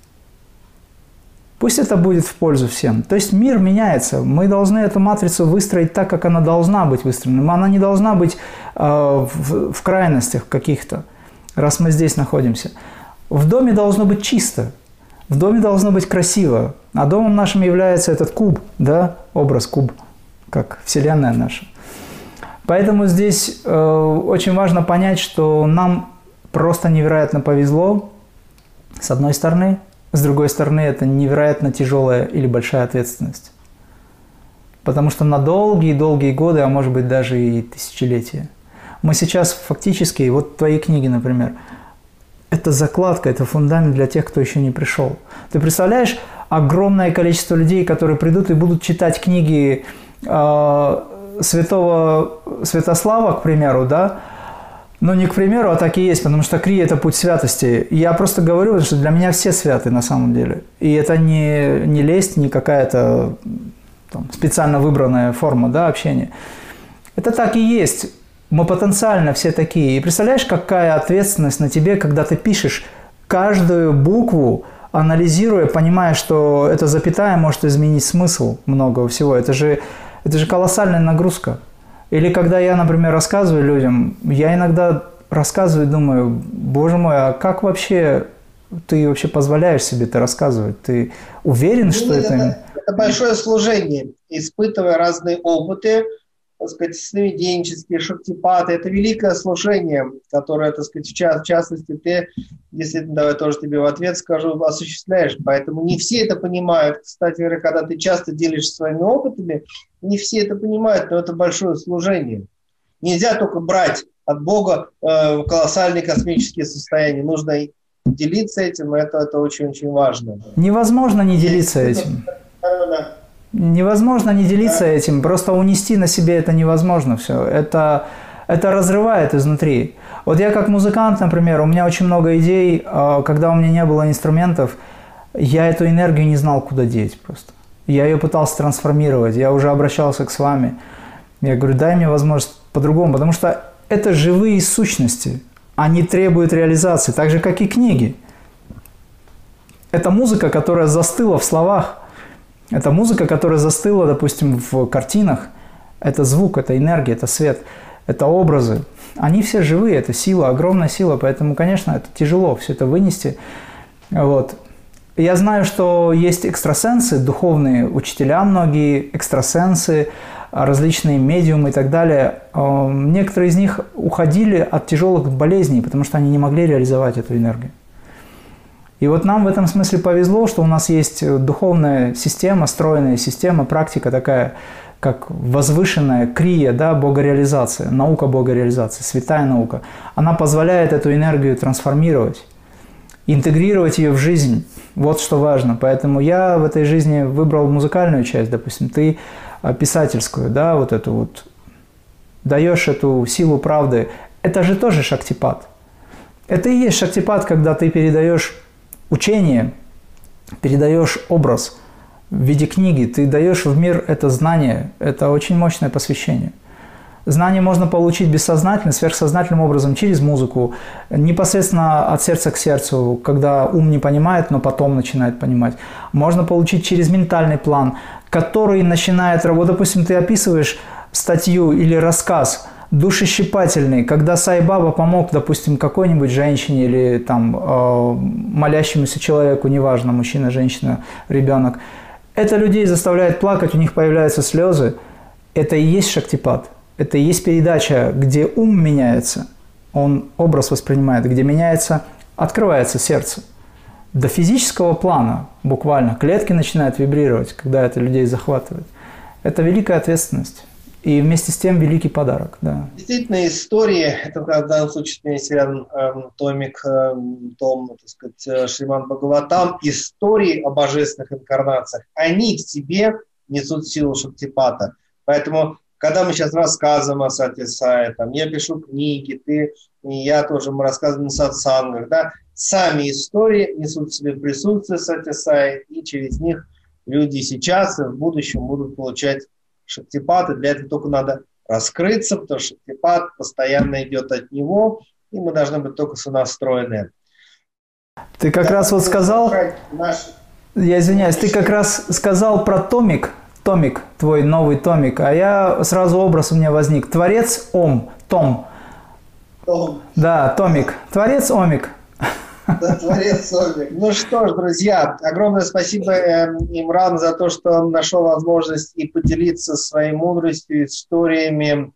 Пусть это будет в пользу всем. То есть мир меняется. Мы должны эту матрицу выстроить так, как она должна быть выстроена. Она не должна быть э, в, в крайностях каких-то, раз мы здесь находимся. В доме должно быть чисто. В доме должно быть красиво. А домом нашим является этот куб, да, образ куб, как Вселенная наша. Поэтому здесь э, очень важно понять, что нам просто невероятно повезло, с одной стороны, с другой стороны, это невероятно тяжелая или большая ответственность. Потому что на долгие-долгие годы, а может быть даже и тысячелетия. Мы сейчас фактически, вот твои книги, например, это закладка, это фундамент для тех, кто еще не пришел. Ты представляешь огромное количество людей, которые придут и будут читать книги э, святого Святослава, к примеру, да, ну, не к примеру, а так и есть, потому что Кри – это путь святости. Я просто говорю, что для меня все святы на самом деле. И это не, не лесть, не какая-то там, специально выбранная форма да, общения. Это так и есть. Мы потенциально все такие. И представляешь, какая ответственность на тебе, когда ты пишешь каждую букву, анализируя, понимая, что эта запятая может изменить смысл многого всего. Это же, это же колоссальная нагрузка. Или когда я, например, рассказываю людям, я иногда рассказываю и думаю, боже мой, а как вообще ты вообще позволяешь себе это рассказывать? Ты уверен, ну, что это... Это, это большое служение, испытывая разные опыты, так сказать, сновиденческие, шактипаты. Это великое служение, которое, так сказать, в, в частности, ты, действительно, давай тоже тебе в ответ скажу, осуществляешь. Поэтому не все это понимают. Кстати, когда ты часто делишься своими опытами, не все это понимают, но это большое служение. Нельзя только брать от Бога э, колоссальные космические состояния. Нужно делиться этим, это, это очень-очень важно. Невозможно не делиться этим. Невозможно не делиться этим, просто унести на себе это невозможно все. Это, это разрывает изнутри. Вот я как музыкант, например, у меня очень много идей, а, когда у меня не было инструментов, я эту энергию не знал, куда деть просто. Я ее пытался трансформировать, я уже обращался к с вами. Я говорю, дай мне возможность по-другому, потому что это живые сущности, они требуют реализации, так же, как и книги. Это музыка, которая застыла в словах, это музыка, которая застыла, допустим, в картинах. Это звук, это энергия, это свет, это образы. Они все живые, это сила, огромная сила, поэтому, конечно, это тяжело все это вынести. Вот. Я знаю, что есть экстрасенсы, духовные учителя многие, экстрасенсы, различные медиумы и так далее. Эм, некоторые из них уходили от тяжелых болезней, потому что они не могли реализовать эту энергию. И вот нам в этом смысле повезло, что у нас есть духовная система, стройная система, практика такая, как возвышенная крия, да, богореализация, наука богореализации, святая наука. Она позволяет эту энергию трансформировать, интегрировать ее в жизнь. Вот что важно. Поэтому я в этой жизни выбрал музыкальную часть, допустим, ты а, писательскую, да, вот эту вот, даешь эту силу правды. Это же тоже шактипад. Это и есть шактипад, когда ты передаешь учение, передаешь образ в виде книги, ты даешь в мир это знание. Это очень мощное посвящение. Знание можно получить бессознательно, сверхсознательным образом, через музыку, непосредственно от сердца к сердцу, когда ум не понимает, но потом начинает понимать. Можно получить через ментальный план, который начинает работать. Допустим, ты описываешь статью или рассказ душещипательный, когда Сайбаба помог, допустим, какой-нибудь женщине или там э, молящемуся человеку, неважно, мужчина, женщина, ребенок, это людей заставляет плакать, у них появляются слезы. Это и есть шактипад. Это и есть передача, где ум меняется, он образ воспринимает, где меняется, открывается сердце. До физического плана буквально клетки начинают вибрировать, когда это людей захватывает. Это великая ответственность. И вместе с тем великий подарок, да. Действительно, истории, это в данном случае есть рядом эм, томик, эм, том, так сказать, э, Шриман Бхагаватам, истории о божественных инкарнациях, они в себе несут силу Шактипата. Поэтому когда мы сейчас рассказываем о Сатисае, там, я пишу книги, ты и я тоже, мы рассказываем на сатсангах, да, сами истории несут в себе присутствие Сатисая, и через них люди сейчас и в будущем будут получать Шактипат, и для этого только надо раскрыться, потому что Шактипат постоянно идет от него, и мы должны быть только сонастроены. Ты как да, раз вот сказал, наш... я извиняюсь, ты как раз сказал про томик, томик, твой новый томик, а я сразу образ у меня возник. Творец Ом, Том. Том. Да, томик. Творец Омик. Да, творец Омик. Ну что ж, друзья, огромное спасибо эм, Имран за то, что он нашел возможность и поделиться своей мудростью, историями.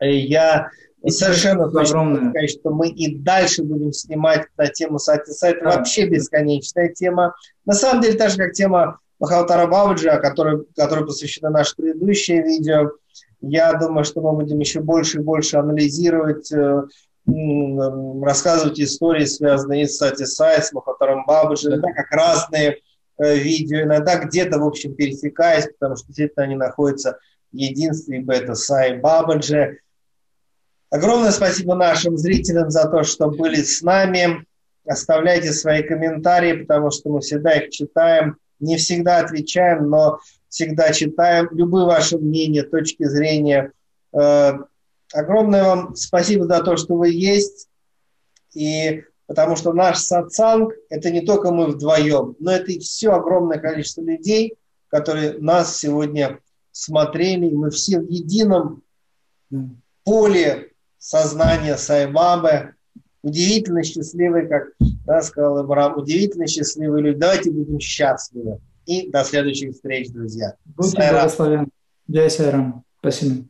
Я и совершенно точно сказать, что мы и дальше будем снимать на тему сайта. Сайт да. вообще бесконечная тема. На самом деле, так же, как тема Махалтара Бабаджа, которой, которой посвящено наше предыдущее видео. Я думаю, что мы будем еще больше и больше анализировать, э, рассказывать истории, связанные с Сатисай, с Махалтаром Бабаджи, иногда как разные э, видео, иногда где-то, в общем, пересекаясь, потому что действительно они находятся в единстве Бета Сай Бабаджи. Огромное спасибо нашим зрителям за то, что были с нами. Оставляйте свои комментарии, потому что мы всегда их читаем не всегда отвечаем, но всегда читаем. Любые ваши мнения, точки зрения. Огромное вам спасибо за то, что вы есть. И потому что наш сатсанг – это не только мы вдвоем, но это и все огромное количество людей, которые нас сегодня смотрели. И мы все в едином поле сознания Сайбабы, удивительно счастливые, как да, сказал Ибрам, удивительно счастливые люди. Давайте будем счастливы. И до следующих встреч, друзья. Будьте благословенны. Джай Сайрам. Спасибо.